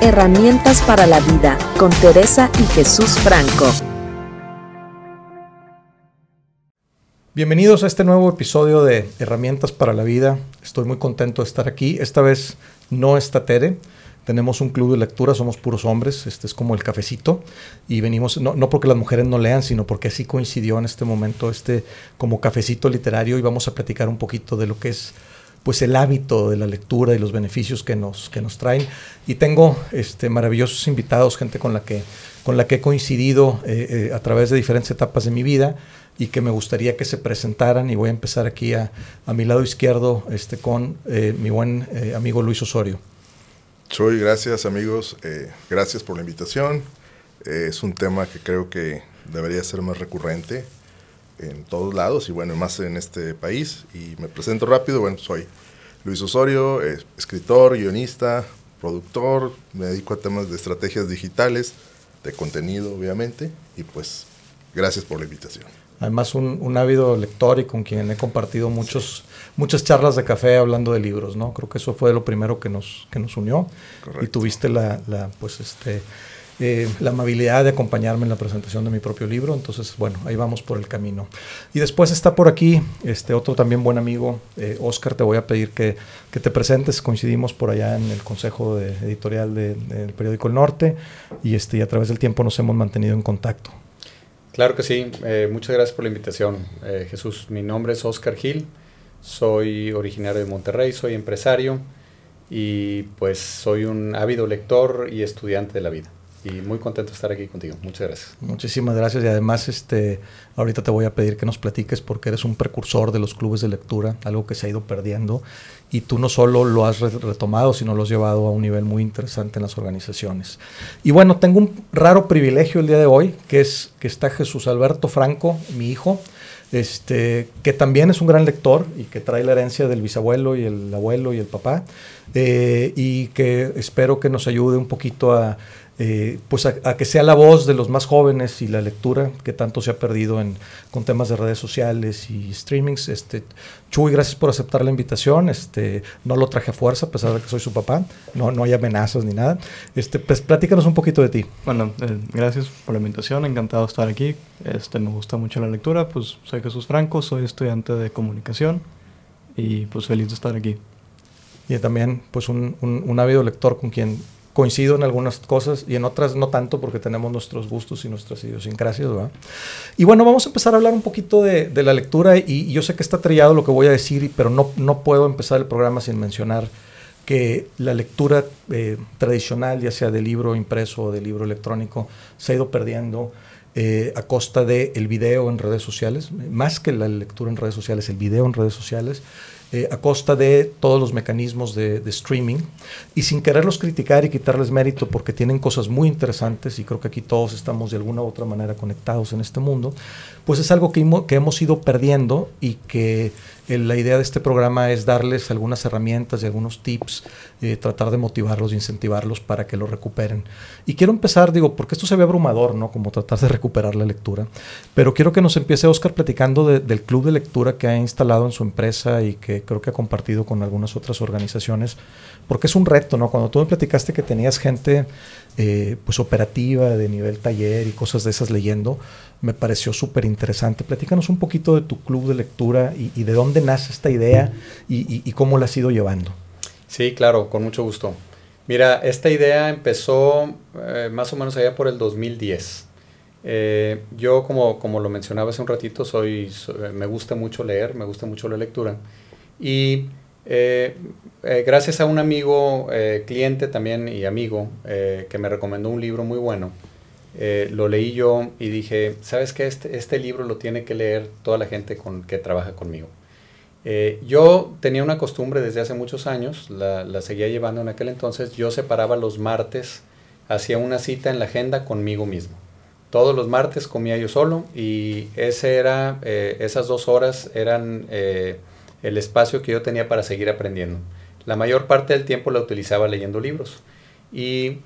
Herramientas para la vida, con Teresa y Jesús Franco. Bienvenidos a este nuevo episodio de Herramientas para la vida. Estoy muy contento de estar aquí. Esta vez no está Tere. Tenemos un club de lectura, somos puros hombres, este es como el cafecito y venimos, no, no porque las mujeres no lean, sino porque así coincidió en este momento este como cafecito literario y vamos a platicar un poquito de lo que es pues el hábito de la lectura y los beneficios que nos, que nos traen. Y tengo este, maravillosos invitados, gente con la que, con la que he coincidido eh, eh, a través de diferentes etapas de mi vida y que me gustaría que se presentaran. Y voy a empezar aquí a, a mi lado izquierdo este, con eh, mi buen amigo Luis Osorio. Soy, gracias amigos, gracias por la invitación. es un tema que creo que debería ser más recurrente en todos lados y bueno, más en este país. Y me presento rápido, bueno, soy Luis Osorio, escritor, guionista, productor, me dedico a temas de estrategias digitales, de contenido obviamente, y pues gracias por la invitación. Además, un, un, ávido lector y con quien he compartido muchos, muchas charlas de café hablando de libros, ¿no? Creo que eso fue lo primero que nos, que nos unió. Y tuviste la, la, pues, este, eh, la amabilidad de acompañarme en la presentación de mi propio libro. Entonces, bueno, ahí vamos por el camino. Y después está por aquí este otro también buen amigo, eh, Oscar, te voy a pedir que, que, te presentes. Coincidimos por allá en el consejo editorial del periódico El Norte y, este, a través del tiempo nos hemos mantenido en contacto. Claro que sí, eh, muchas gracias por la invitación, Jesús. Mi nombre es Oscar Gil, soy originario de Monterrey, soy empresario y pues soy un ávido lector y estudiante de la vida y muy contento estar aquí contigo. Muchas gracias. Muchísimas gracias y además este ahorita te voy a pedir que nos platiques porque eres un precursor de los clubes de lectura, algo que se ha ido perdiendo y tú no solo lo has retomado, sino lo has llevado a un nivel muy interesante en las organizaciones. Y bueno, tengo un raro privilegio el día de hoy, que es que está Jesús Alberto Franco, mi hijo, este, que también es un gran lector y que trae la herencia del bisabuelo y el abuelo y el papá, eh, y que espero que nos ayude un poquito a eh, pues a, que sea la voz de los más jóvenes y la lectura que tanto se ha perdido en, con temas de redes sociales y streamings. Este, Chuy, gracias por aceptar la invitación. Este, no lo traje a fuerza, a pesar de que soy su papá. No, no hay amenazas ni nada. Este, pues platícanos un poquito de ti. Bueno, eh, gracias por la invitación. Encantado de estar aquí. Este, me gusta mucho la lectura. Pues soy Jesús Franco, soy estudiante de comunicación y pues feliz de estar aquí. Y también pues un, un, un ávido lector con quien coincido en algunas cosas y en otras no tanto porque tenemos nuestros gustos y nuestras idiosincrasias. ¿verdad? Y bueno, vamos a empezar a hablar un poquito de, de la lectura y, yo sé que está trillado lo que voy a decir, pero no, no puedo empezar el programa sin mencionar que la lectura eh, tradicional, ya sea de libro impreso o de libro electrónico, se ha ido perdiendo. Eh, a costa del el video en redes sociales, más que la lectura en redes sociales, el video en redes sociales, eh, a costa de todos los mecanismos de, streaming. Y sin quererlos criticar y quitarles mérito porque tienen cosas muy interesantes y creo que aquí todos estamos de alguna u otra manera conectados en este mundo, pues es algo que, que hemos ido perdiendo y que la idea de este programa es darles algunas herramientas y algunos tips, eh, tratar de motivarlos, incentivarlos para que lo recuperen. Y quiero empezar, digo, porque esto se ve abrumador, ¿no? Como tratar de recuperar la lectura. Pero quiero que nos empiece Oscar platicando del club de lectura que ha instalado en su empresa y que creo que ha compartido con algunas otras organizaciones, porque es un reto, ¿no? Cuando tú me platicaste que tenías gente eh, pues operativa de nivel taller y cosas de esas leyendo, me pareció súper interesante. Platícanos un poquito de tu club de lectura y, de dónde nace esta idea y, cómo la has ido llevando. Sí, claro, con mucho gusto. Mira, esta idea empezó eh, más o menos allá por el 2010. Eh, yo, como, como lo mencionaba hace un ratito, soy, me gusta mucho leer, me gusta mucho la lectura. Y eh, gracias a un amigo, cliente también y amigo, que me recomendó un libro muy bueno, eh, lo leí yo y dije, ¿sabes qué? Este, este, libro lo tiene que leer toda la gente con, que trabaja conmigo. Eh, yo tenía una costumbre desde hace muchos años, la, seguía llevando en aquel entonces, yo separaba los martes, hacía una cita en la agenda conmigo mismo. Todos los martes comía yo solo y ese era, eh, esas dos horas eran el espacio que yo tenía para seguir aprendiendo. La mayor parte del tiempo la utilizaba leyendo libros. Y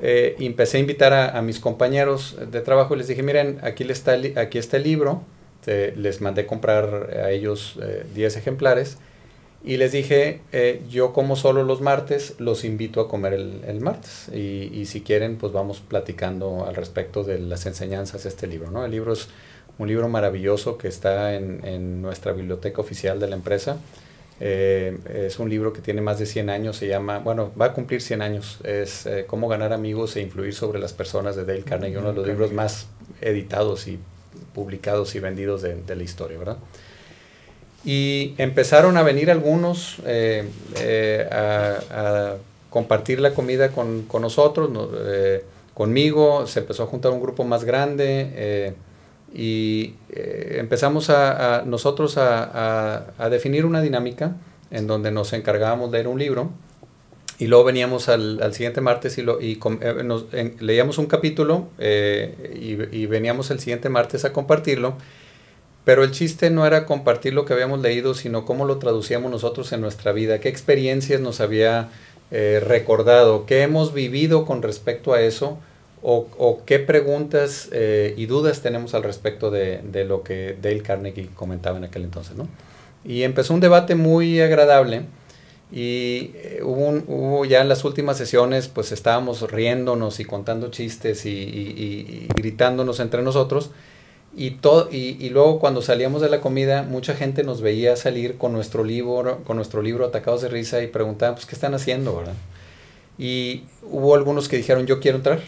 eh, empecé a invitar a, mis compañeros de trabajo y les dije, miren, aquí, está, aquí está el libro, les mandé comprar a ellos 10 eh, ejemplares Y les dije, eh, yo como solo los martes, los invito a comer el, martes. Y, y, si quieren, pues vamos platicando al respecto de las enseñanzas de este libro. ¿no? El libro es un libro maravilloso que está en, en nuestra biblioteca oficial de la empresa. Eh, es un libro que tiene más de 100 años, se llama, bueno, va a cumplir 100 años, es eh, Cómo ganar amigos e influir sobre las personas de Dale Carnegie, uno de los libros más editados y publicados y vendidos de, la historia, ¿verdad? Y empezaron a venir algunos eh, eh, a, compartir la comida con, con nosotros, eh, conmigo, se empezó a juntar un grupo más grande y empezamos a, nosotros a, definir una dinámica en donde nos encargábamos de leer un libro y luego veníamos al, al siguiente martes y, lo, y nos, leíamos un capítulo y, y veníamos el siguiente martes a compartirlo pero el chiste no era compartir lo que habíamos leído, sino cómo lo traducíamos nosotros en nuestra vida, qué experiencias nos había eh, recordado, qué hemos vivido con respecto a eso, o, qué preguntas eh, y dudas tenemos al respecto de, lo que Dale Carnegie comentaba en aquel entonces. ¿no? Y empezó un debate muy agradable y eh, hubo, ya en las últimas sesiones, pues estábamos riéndonos y contando chistes y gritándonos entre nosotros. Y, todo, y, luego cuando salíamos de la comida, mucha gente nos veía salir con nuestro libro, con nuestro libro Atacados de Risa y preguntaban, pues, ¿qué están haciendo, verdad? Y hubo algunos que dijeron, yo quiero entrar.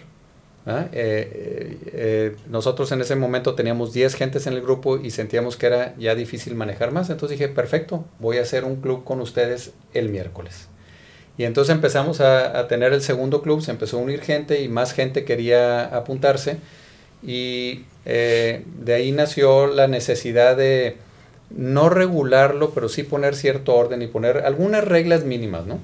¿Ah? Eh, eh, eh, nosotros en ese momento teníamos 10 gentes en el grupo y sentíamos que era ya difícil manejar más. Entonces dije, perfecto, voy a hacer un club con ustedes el miércoles. Y entonces empezamos a, tener el segundo club, se empezó a unir gente y más gente quería apuntarse. Y de ahí nació la necesidad de no regularlo, pero sí poner cierto orden y poner algunas reglas mínimas, ¿no?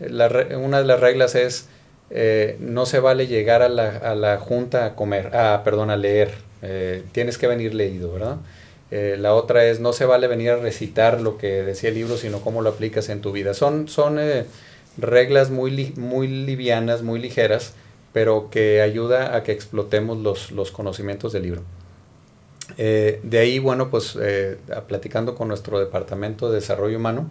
una de las reglas es eh, no se vale llegar a la, junta a comer, ah, perdón, a leer, eh, tienes que venir leído, ¿verdad? la otra es no se vale venir a recitar lo que decía el libro, sino cómo lo aplicas en tu vida. Son, son reglas muy, muy livianas, muy ligeras, pero que ayuda a que explotemos los, los conocimientos del libro. Eh, de ahí, bueno, pues eh, platicando con nuestro departamento de desarrollo humano,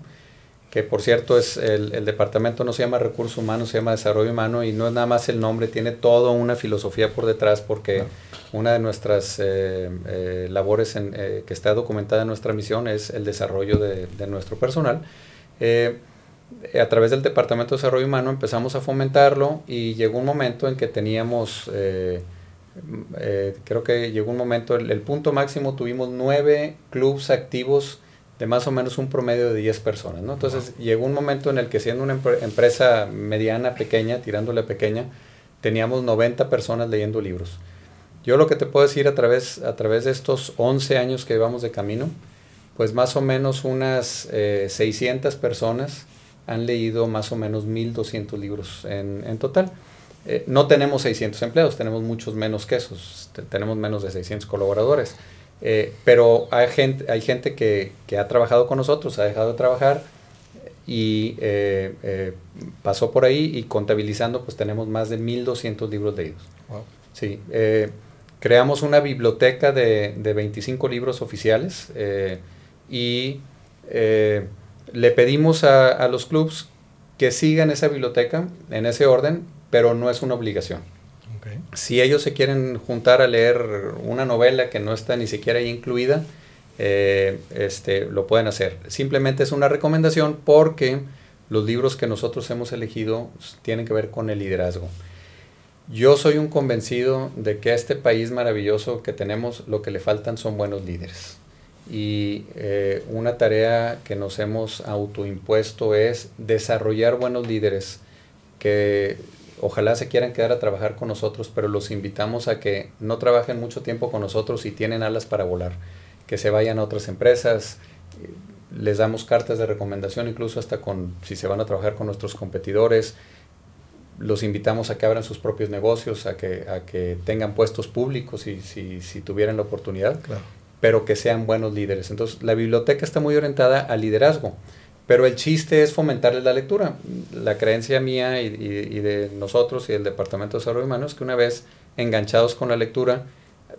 que por cierto es el, el, departamento no se llama recursos humanos, se llama desarrollo humano y no es nada más el nombre, tiene toda una filosofía por detrás porque una de nuestras eh, labores en, que está documentada en nuestra misión es el desarrollo de, de nuestro personal. A través del Departamento de Desarrollo Humano empezamos a fomentarlo y llegó un momento en que teníamos, eh, eh, creo que llegó un momento, el, punto máximo tuvimos nueve clubs activos de más o menos un promedio de 10 personas, ¿no? Entonces llegó un momento en el que siendo una empresa mediana, pequeña, tirándole pequeña, teníamos 90 personas leyendo libros. Yo lo que te puedo decir a través, a través de estos 11 años que llevamos de camino, pues más o menos unas 600 eh, personas han leído más o menos 1.200 libros en, en total. Eh, no tenemos 600 empleados, tenemos muchos menos que esos, tenemos menos de 600 colaboradores. Eh, pero hay gente, hay gente que, que, ha trabajado con nosotros, ha dejado de trabajar y eh, pasó por ahí y contabilizando pues tenemos más de 1.200 libros leídos. Wow. Sí, creamos una biblioteca de, de 25 libros oficiales y le pedimos a, los clubs que sigan esa biblioteca en ese orden, pero no es una obligación. Si ellos se quieren juntar a leer una novela que no está ni siquiera ahí incluida, eh, este, lo pueden hacer. Simplemente es una recomendación porque los libros que nosotros hemos elegido tienen que ver con el liderazgo. Yo soy un convencido de que a este país maravilloso que tenemos lo que le faltan son buenos líderes y eh, una tarea que nos hemos autoimpuesto es desarrollar buenos líderes que ojalá se quieran quedar a trabajar con nosotros, pero los invitamos a que no trabajen mucho tiempo con nosotros y tienen alas para volar, que se vayan a otras empresas, les damos cartas de recomendación incluso hasta con si se van a trabajar con nuestros competidores, los invitamos a que abran sus propios negocios, a que, a que tengan puestos públicos si, si, si tuvieran la oportunidad pero que sean buenos líderes. Entonces, la biblioteca está muy orientada al liderazgo, pero el chiste es fomentarles la lectura. La creencia mía y, de nosotros y del Departamento de Desarrollo Humano es que una vez enganchados con la lectura,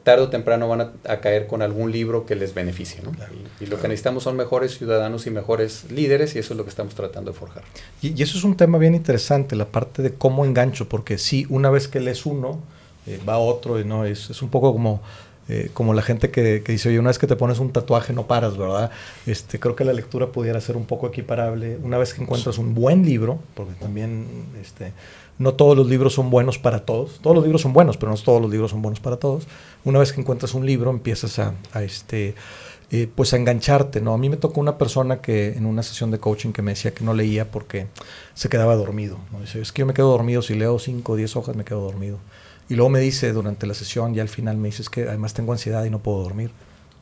tarde o temprano van a, caer con algún libro que les beneficie. ¿no? y, lo que necesitamos son mejores ciudadanos y mejores líderes y eso es lo que estamos tratando de forjar. Y, eso es un tema bien interesante, la parte de cómo engancho, porque sí, una vez que lees uno, eh, va otro, y no es, es un poco como eh, como la gente que, dice, oye, una vez que te pones un tatuaje no paras, ¿verdad? Este, creo que la lectura pudiera ser un poco equiparable. Una vez que encuentras un buen libro, porque también este, no todos los libros son buenos para todos, todos los libros son buenos, pero no todos los libros son buenos para todos. Una vez que encuentras un libro, empiezas a, a este, eh, pues a engancharte, ¿no? A mí me tocó una persona que en una sesión de coaching que me decía que no leía porque se quedaba dormido. ¿no? Dice, es que yo me quedo dormido, si leo 5 o 10 hojas me quedo dormido. Y luego me dice durante la sesión, ya al final me dice, es que además tengo ansiedad y no puedo dormir.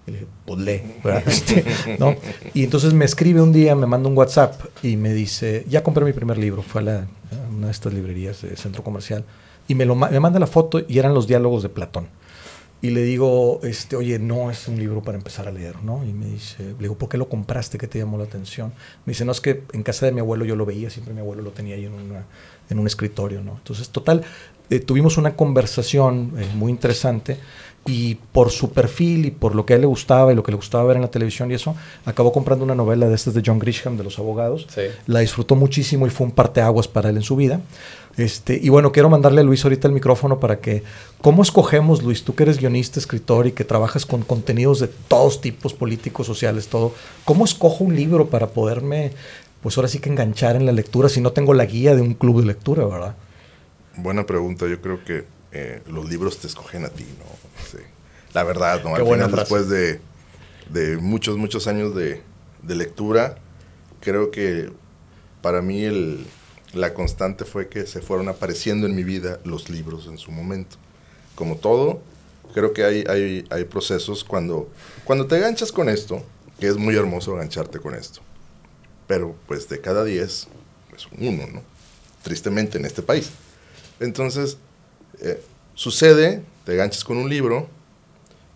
Y le dije, pues lee, este, ¿no? Y entonces me escribe un día, me manda un WhatsApp y me dice, ya compré mi primer libro, fue a, la, una de estas librerías de centro comercial, y me, lo, me manda la foto y eran los diálogos de Platón. Y le digo, este, oye, no es un libro para empezar a leer, ¿no? Y me dice, le digo, ¿por qué lo compraste? ¿Qué te llamó la atención? Me dice, no, es que en casa de mi abuelo yo lo veía, siempre mi abuelo lo tenía ahí en, una, en un escritorio, ¿no? Entonces, total, eh, tuvimos una conversación eh, muy interesante y por su perfil y por lo que a él le gustaba y lo que le gustaba ver en la televisión y eso, acabó comprando una novela de estas de John Grisham, de los abogados. La disfrutó muchísimo y fue un parteaguas para él en su vida. Este, y bueno, quiero mandarle a Luis ahorita el micrófono para que, ¿cómo escogemos, Luis, tú que eres guionista, escritor y que trabajas con contenidos de todos tipos, políticos, sociales, todo, ¿cómo escojo un libro para poderme, pues ahora sí que enganchar en la lectura si no tengo la guía de un club de lectura, ¿verdad? Buena pregunta. Yo creo que eh, los libros te escogen a ti, ¿no? La verdad, ¿no? Al final, después de, de, muchos, muchos años de, de, lectura, creo que para mí el, la constante fue que se fueron apareciendo en mi vida los libros en su momento. Como todo, creo que hay, hay, hay procesos cuando, cuando te ganchas con esto, que es muy hermoso engancharte con esto. Pero pues de cada diez, pues uno, ¿no? Tristemente en este país. Entonces, eh, sucede, te ganchas con un libro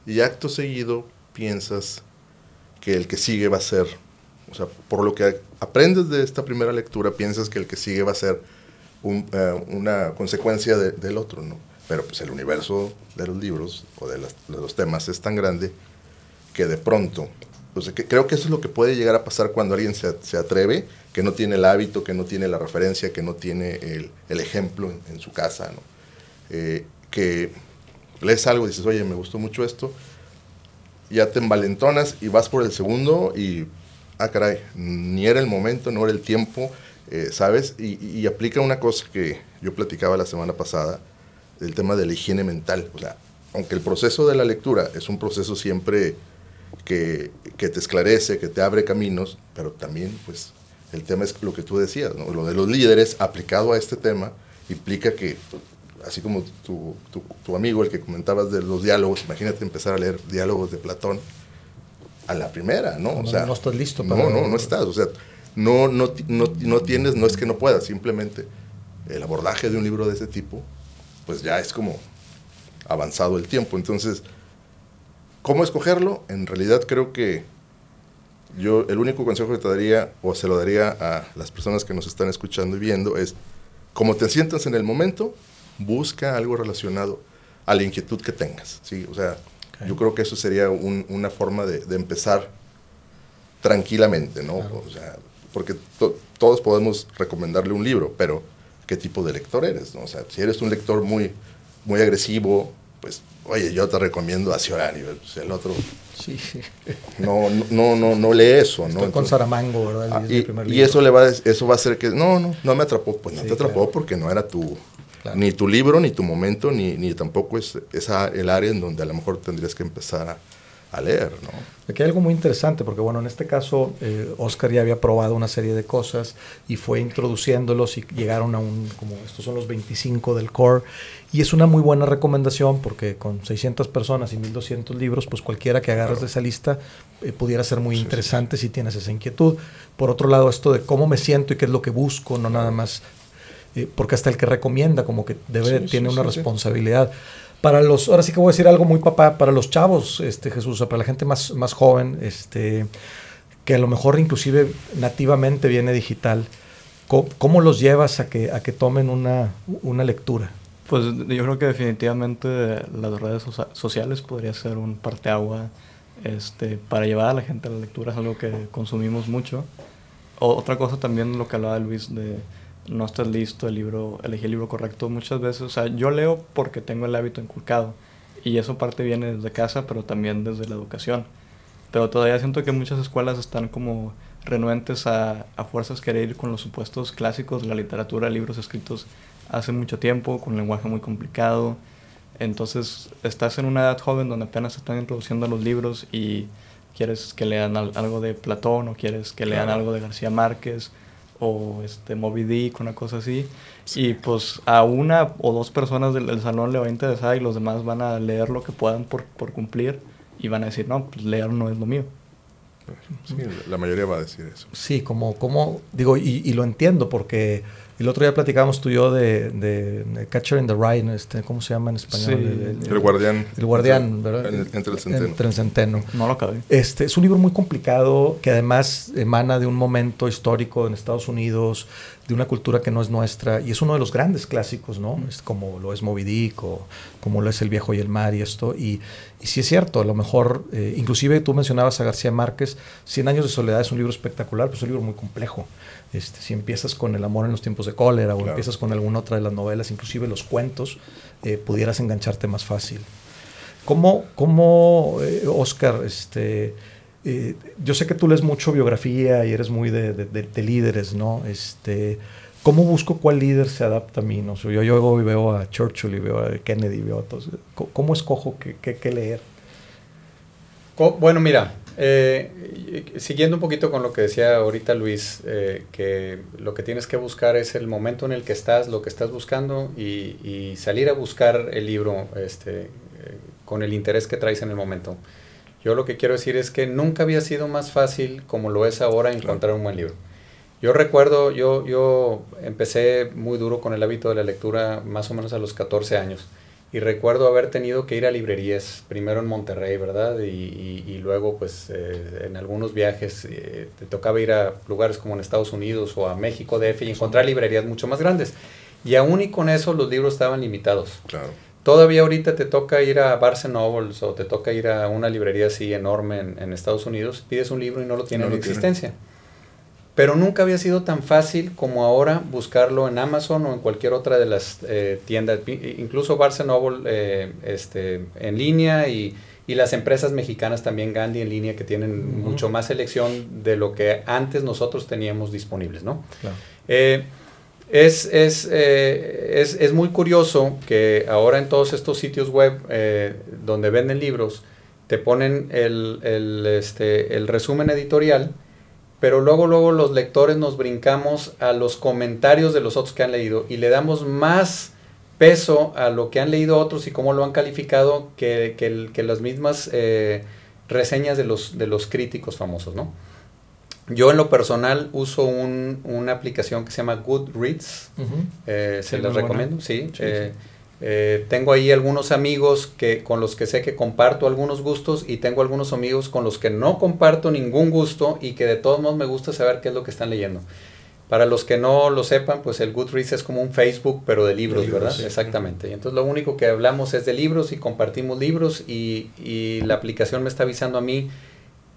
y acto seguido piensas que el que sigue va a ser, o sea, por lo que aprendes de esta primera lectura, piensas que el que sigue va a ser eh, una consecuencia del otro, ¿no? Pero pues el universo de los libros o de, los temas es tan grande que de pronto, que creo que eso es lo que puede llegar a pasar cuando alguien se, se atreve que no tiene el hábito, que no tiene la referencia, que no tiene el, ejemplo en, su casa, ¿no? Eh, que lees algo y dices, oye, me gustó mucho esto, ya te envalentonas y vas por el segundo y, ah, caray, ni era el momento, no era el tiempo, eh, ¿sabes? Y, aplica una cosa que yo platicaba la semana pasada, el tema de la higiene mental. O sea, aunque el proceso de la lectura es un proceso siempre que, que te esclarece, que te abre caminos, pero también, pues, el tema es lo que tú decías, lo de los líderes aplicado a este tema implica que, así como tu, tu, amigo, el que comentabas de los diálogos, imagínate empezar a leer diálogos de Platón a la primera, ¿no? o sea, no estás listo. Para no, no, no estás. O sea, no, no, no, no tienes, no es que no puedas, simplemente el abordaje de un libro de ese tipo, pues ya es como avanzado el tiempo. Entonces, ¿cómo escogerlo? En realidad creo que yo el único consejo que te daría, o se lo daría a las personas que nos están escuchando y viendo, es, como te sientas en el momento, busca algo relacionado a la inquietud que tengas. ¿sí? O sea, yo creo que eso sería una forma de, empezar tranquilamente, ¿no? O sea, porque todos podemos recomendarle un libro, pero ¿qué tipo de lector eres? ¿no? O sea, si eres un lector muy, muy agresivo, pues, oye, yo te recomiendo a Ciorario, el otro Sí. No, no, no, no lee eso, ¿no? con Saramango, ¿verdad? Ah, y, eso le va, eso va a hacer que, no, no, no me atrapó, pues no te atrapó porque no era tu, ni tu libro, ni tu momento, ni, ni tampoco es esa, el área en donde a lo mejor tendrías que empezar a, a leer, ¿no? Aquí hay algo muy interesante, porque bueno, en este caso eh, Oscar ya había probado una serie de cosas y fue introduciéndolos y llegaron a un, como estos son los 25 del core, y es una muy buena recomendación porque con 600 personas y 1200 libros, pues cualquiera que agarres de esa lista eh, pudiera ser muy interesante si tienes esa inquietud. Por otro lado, esto de cómo me siento y qué es lo que busco, no nada más, eh, porque hasta el que recomienda como que debe, tiene una responsabilidad para los, ahora sí que voy a decir algo muy papá, para los chavos, este Jesús, para la gente más, más joven, este, que a lo mejor inclusive nativamente viene digital, ¿cómo, los llevas a que, a que tomen una, una lectura? Pues yo creo que definitivamente las redes sociales podría ser un parteagua este, para llevar a la gente a la lectura, es algo que consumimos mucho. otra cosa también lo que hablaba Luis de no estar listo, el libro, elegir el libro correcto muchas veces, o sea, yo leo porque tengo el hábito inculcado y eso parte viene desde casa, pero también desde la educación. Pero todavía siento que muchas escuelas están como renuentes a, a fuerzas querer ir con los supuestos clásicos de la literatura, libros escritos hace mucho tiempo, con un lenguaje muy complicado. Entonces estás en una edad joven donde apenas se están introduciendo los libros y quieres que lean algo de Platón o quieres que lean algo de García Márquez o este Moby Dick, una cosa así. Y pues a una o dos personas del, salón le va a interesar y los demás van a leer lo que puedan por, por cumplir y van a decir, no, pues leer no es lo mío. Sí, la mayoría va a decir eso. Sí, como, como digo, y, y lo entiendo porque el otro día platicábamos tú y yo de, de, Catcher in the Rye, este, ¿cómo se llama en español? el Guardián. El Guardián, ¿verdad? entre el Centeno. Entre el Centeno. No lo acabé. Este, es un libro muy complicado que además emana de un momento histórico en Estados Unidos, de una cultura que no es nuestra, y es uno de los grandes clásicos, ¿no? Es como lo es Moby Dick o como lo es El Viejo y el Mar y esto. Y, y sí es cierto, a lo mejor, eh, inclusive tú mencionabas a García Márquez, Cien años de soledad es un libro espectacular, pero es un libro muy complejo. Este, si empiezas con El amor en los tiempos de cólera o empiezas con alguna otra de las novelas, inclusive los cuentos, eh, pudieras engancharte más fácil. ¿Cómo, cómo eh, Oscar, este, eh, yo sé que tú lees mucho biografía y eres muy de, de, líderes, ¿no? Este, ¿Cómo busco cuál líder se adapta a mí? ¿no? yo, yo veo a Churchill y veo a Kennedy, veo a todos. ¿Cómo escojo qué, qué leer? Bueno, mira, eh, siguiendo un poquito con lo que decía ahorita Luis, eh, que lo que tienes que buscar es el momento en el que estás, lo que estás buscando y, salir a buscar el libro este, eh, con el interés que traes en el momento. Yo lo que quiero decir es que nunca había sido más fácil como lo es ahora encontrar un buen libro. Yo recuerdo, yo, yo empecé muy duro con el hábito de la lectura más o menos a los 14 años. Y recuerdo haber tenido que ir a librerías, primero en Monterrey, ¿verdad? Y, y, luego, pues, eh, en algunos viajes eh, te tocaba ir a lugares como en Estados Unidos o a México, DF, y encontrar librerías mucho más grandes. Y aún y con eso los libros estaban limitados. Claro. Todavía ahorita te toca ir a Barnes Nobles o te toca ir a una librería así enorme en, en Estados Unidos, pides un libro y no lo tiene en existencia pero nunca había sido tan fácil como ahora buscarlo en Amazon o en cualquier otra de las eh, tiendas, incluso Barnes Noble eh, este, en línea y, y, las empresas mexicanas también Gandhi en línea que tienen mucho más selección de lo que antes nosotros teníamos disponibles, ¿no? Eh, es, es, es, es, muy curioso que ahora en todos estos sitios web donde venden libros te ponen el, el, este, el resumen editorial pero luego, luego los lectores nos brincamos a los comentarios de los otros que han leído y le damos más peso a lo que han leído otros y cómo lo han calificado que, que, las mismas eh, reseñas de los, de los críticos famosos, ¿no? Yo en lo personal uso un, una aplicación que se llama Goodreads, eh, se las recomiendo, sí. Eh, eh, tengo ahí algunos amigos que, con los que sé que comparto algunos gustos y tengo algunos amigos con los que no comparto ningún gusto y que de todos modos me gusta saber qué es lo que están leyendo. Para los que no lo sepan, pues el Goodreads es como un Facebook, pero de libros, ¿verdad? Exactamente. Y entonces lo único que hablamos es de libros y compartimos libros y, y la aplicación me está avisando a mí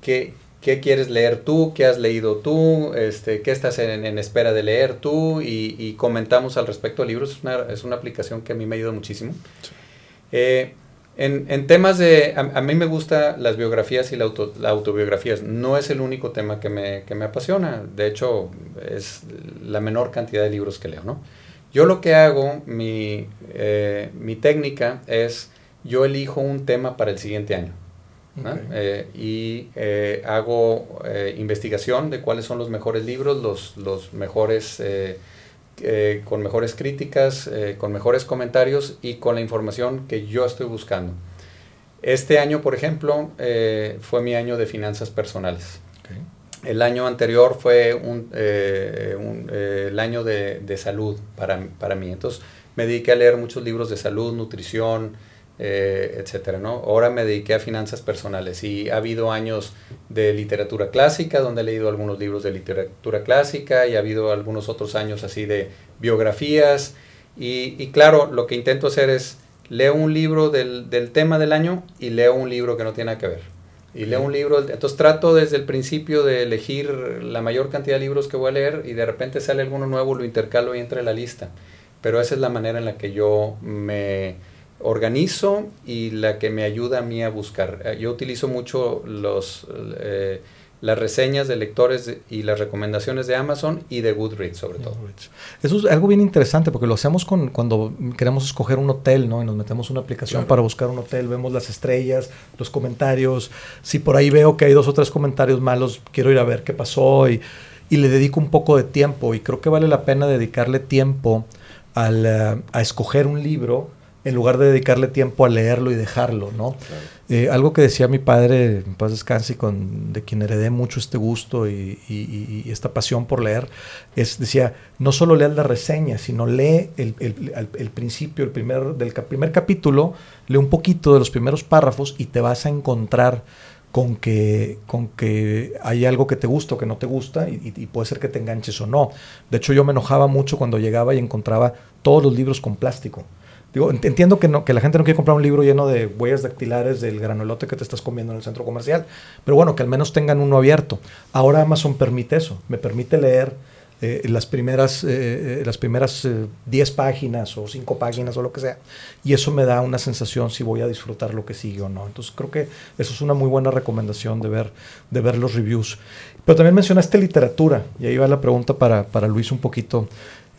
que, qué quieres leer tú, qué has leído tú, este, qué estás en, espera de leer tú y, comentamos al respecto de libros. Es una, es una, aplicación que a mí me ha ayudado muchísimo. Eh, en, temas de, a, mí me gustan las biografías y la, auto, autobiografías. No es el único tema que me, que me, apasiona. De hecho, es la menor cantidad de libros que leo. ¿no? Yo lo que hago, mi, eh, mi técnica es, yo elijo un tema para el siguiente año. Eh, y eh, hago eh, investigación de cuáles son los mejores libros, los, los mejores, con mejores críticas, con mejores comentarios y con la información que yo estoy buscando. Este año, por ejemplo, fue mi año de finanzas personales. El año anterior fue un, el año de, de salud para, para, mí. Entonces me dediqué a leer muchos libros de salud, nutrición, eh, etcétera, ¿no? Ahora me dediqué a finanzas personales y ha habido años de literatura clásica, donde he leído algunos libros de literatura clásica y ha habido algunos otros años así de biografías Y, y claro, lo que intento hacer es leo un libro del, del, tema del año y leo un libro que no tiene nada que ver. Y leo un libro, entonces trato desde el principio de elegir la mayor cantidad de libros que voy a leer y de repente sale alguno nuevo, lo intercalo y entra en la lista. Pero esa es la manera en la que yo me organizo y la que me ayuda a mí a buscar. Eh, yo utilizo mucho los... Eh, las reseñas de lectores y las recomendaciones de Amazon y de Goodreads sobre todo. Eso es algo bien interesante porque lo hacemos con, cuando queremos escoger un hotel, ¿no? Y nos metemos una aplicación para buscar un hotel, vemos las estrellas, los comentarios. Si por ahí veo que hay dos o tres comentarios malos, quiero ir a ver qué pasó y, y le dedico un poco de tiempo. Y creo que vale la pena dedicarle tiempo al, uh, a escoger un libro en lugar de dedicarle tiempo a leerlo y dejarlo, ¿no? Eh, algo que decía mi padre, en paz descanse, con, de quien heredé mucho este gusto y, esta pasión por leer, es, decía, no solo leas la reseña, sino lee el, el, principio, el primer, del primer capítulo, lee un poquito de los primeros párrafos y te vas a encontrar con que, con que hay algo que te gusta o que no te gusta y, y, puede ser que te enganches o no. De hecho, yo me enojaba mucho cuando llegaba y encontraba todos los libros con plástico entiendo que, no, que la gente no quiere comprar un libro lleno de huellas dactilares del granulote que te estás comiendo en el centro comercial, pero bueno, que al menos tengan uno abierto. Ahora Amazon permite eso, me permite leer eh, las primeras eh, eh, las primeras 10 páginas o 5 páginas o lo que sea, y eso me da una sensación si voy a disfrutar lo que sigue o no. Entonces creo que eso es una muy buena recomendación de ver, de ver los reviews. Pero también mencionaste literatura, y ahí va la pregunta para, para Luis un poquito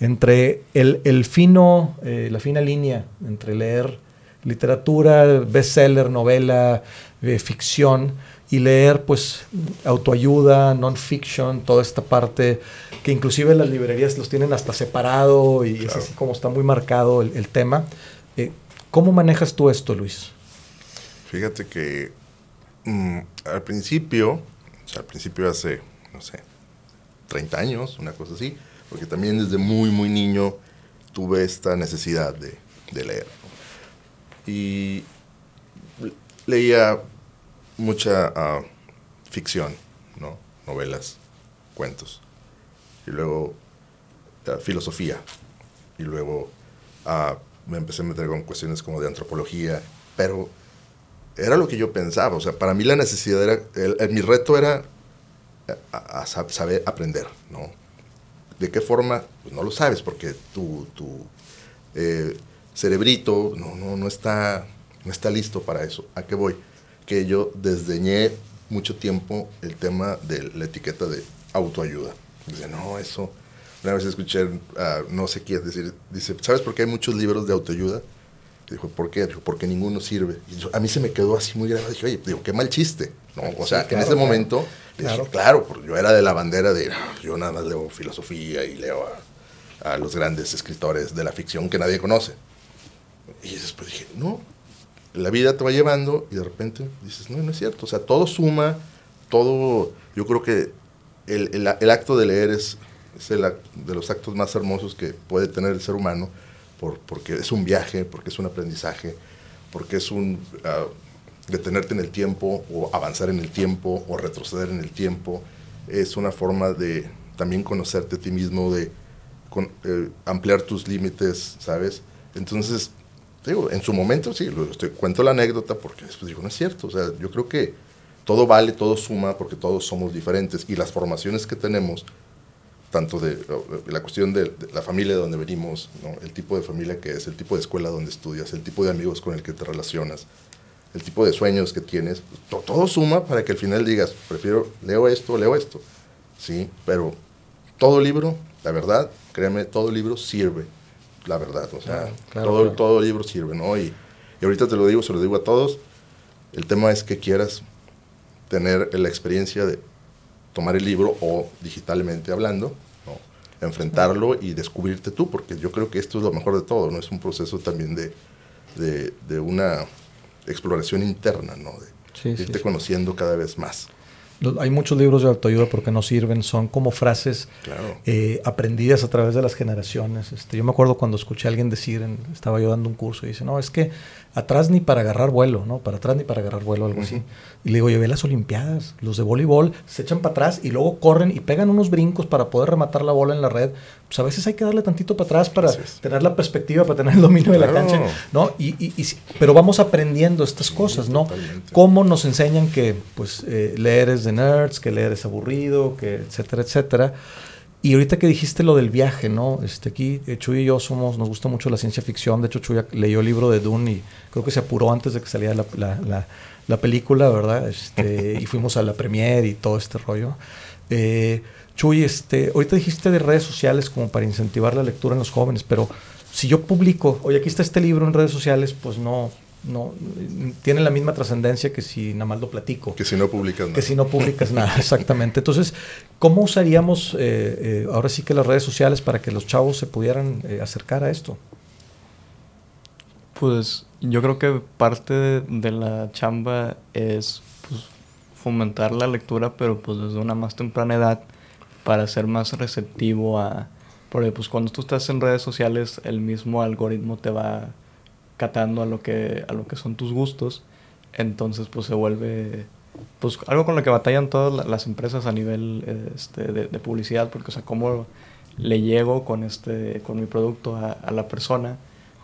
entre el, el fino, eh, la fina línea entre leer literatura, bestseller, novela, eh, ficción y leer pues autoayuda, non-fiction, toda esta parte que inclusive las librerías los tienen hasta separado y es así como está muy marcado el, el tema. Eh, ¿Cómo manejas tú esto, Luis? Fíjate que mm, al principio, o sea, al principio hace, no sé, 30 años, una cosa así, porque también desde muy, muy niño tuve esta necesidad de, leer. Y leía mucha uh, ficción, ¿no? novelas, cuentos, y luego uh, filosofía, y luego uh, me empecé a meter con cuestiones como de antropología, pero era lo que yo pensaba, o sea, para mí la necesidad era, mi reto era a saber aprender, ¿no? ¿De qué forma? Pues no lo sabes porque tu, tu eh, cerebrito no, no, no, está, no está listo para eso. ¿A qué voy? Que yo desdeñé mucho tiempo el tema de la etiqueta de autoayuda. Dice, no, eso... Una vez escuché a no sé quién decir, dice, ¿sabes por qué hay muchos libros de autoayuda? Dijo, ¿por qué? Dijo, porque ninguno sirve. Y a mí se me quedó así muy grave. Dije, oye, digo, qué mal chiste. ¿no? O sea, en ese momento Claro, claro porque yo era de la bandera de, yo nada más leo filosofía y leo a, los grandes escritores de la ficción que nadie conoce. Y después dije, no, la vida te va llevando y de repente dices, no, no es cierto. O sea, todo suma, todo, yo creo que el, el, acto de leer es, es el, de los actos más hermosos que puede tener el ser humano, por, porque es un viaje, porque es un aprendizaje, porque es un... Ah, detenerte en el tiempo o avanzar en el tiempo o retroceder en el tiempo. Es una forma de también conocerte a ti mismo, de eh, ampliar tus límites, ¿sabes? Entonces, digo, en su momento sí, lo, estoy, cuento la anécdota porque después digo, no es cierto, o sea, yo creo que todo vale, todo suma porque todos somos diferentes y las formaciones que tenemos, tanto de, la cuestión de, la familia de donde venimos, el tipo de familia que es, el tipo de escuela donde estudias, el tipo de amigos con el que te relacionas, el tipo de sueños que tienes, todo, suma para que al final digas, prefiero, leo esto, leo esto. Sí, pero todo libro, la verdad, créeme, todo libro sirve, la verdad, o sea, todo, todo libro sirve, ¿no? Y, y ahorita te lo digo, se lo digo a todos, el tema es que quieras tener la experiencia de tomar el libro o digitalmente hablando, ¿no? enfrentarlo y descubrirte tú, porque yo creo que esto es lo mejor de todo, ¿no? Es un proceso también de, de, de una exploración interna, ¿no? De irte conociendo cada vez más. Hay muchos libros de autoayuda porque no sirven, son como frases eh, aprendidas a través de las generaciones. Este, yo me acuerdo cuando escuché a alguien decir, estaba yo dando un curso y dice, no, es que atrás ni para agarrar vuelo, ¿no? Para atrás ni para agarrar vuelo, algo así. Y le digo, yo ve las Olimpiadas, los de voleibol se echan para atrás y luego corren y pegan unos brincos para poder rematar la bola en la red, pues a veces hay que darle tantito para atrás para tener la perspectiva, para tener el dominio de la Claro. cancha, ¿no? Y, y- y sí, pero vamos aprendiendo estas cosas, ¿no? totalmente. Cómo nos enseñan que, pues, eh, leer es de nerds, que leer es aburrido, que etcétera, etcétera. Y ahorita que dijiste lo del viaje, ¿no? Este, aquí eh, Chuy y yo somos, nos gusta mucho la ciencia ficción. De hecho, Chuy leyó el libro de Dune y creo que se apuró antes de que saliera la, la- la- la película, ¿verdad? Este, y fuimos a la premiere y todo este rollo. Eh, Chuy, este, ahorita dijiste de redes sociales como para incentivar la lectura en los jóvenes, pero si yo publico, oye, aquí está este libro en redes sociales, pues no, no, tiene la misma trascendencia que si nada más lo platico Que si no publicas nada. que si no publicas nada, exactamente. Entonces, ¿cómo usaríamos eh, eh, ahora sí que las redes sociales para que los chavos se pudieran eh, acercar a esto? Pues yo creo que parte de, de la chamba es pues, fomentar la lectura, pero pues desde una más temprana edad para ser más receptivo a... Porque pues cuando tú estás en redes sociales, el mismo algoritmo te va catando a lo que, a lo que son tus gustos. Entonces pues se vuelve pues algo con lo que batallan todas la- las empresas a nivel este, de, de publicidad, porque o sea, cómo le llego con, este, con mi producto a, a la persona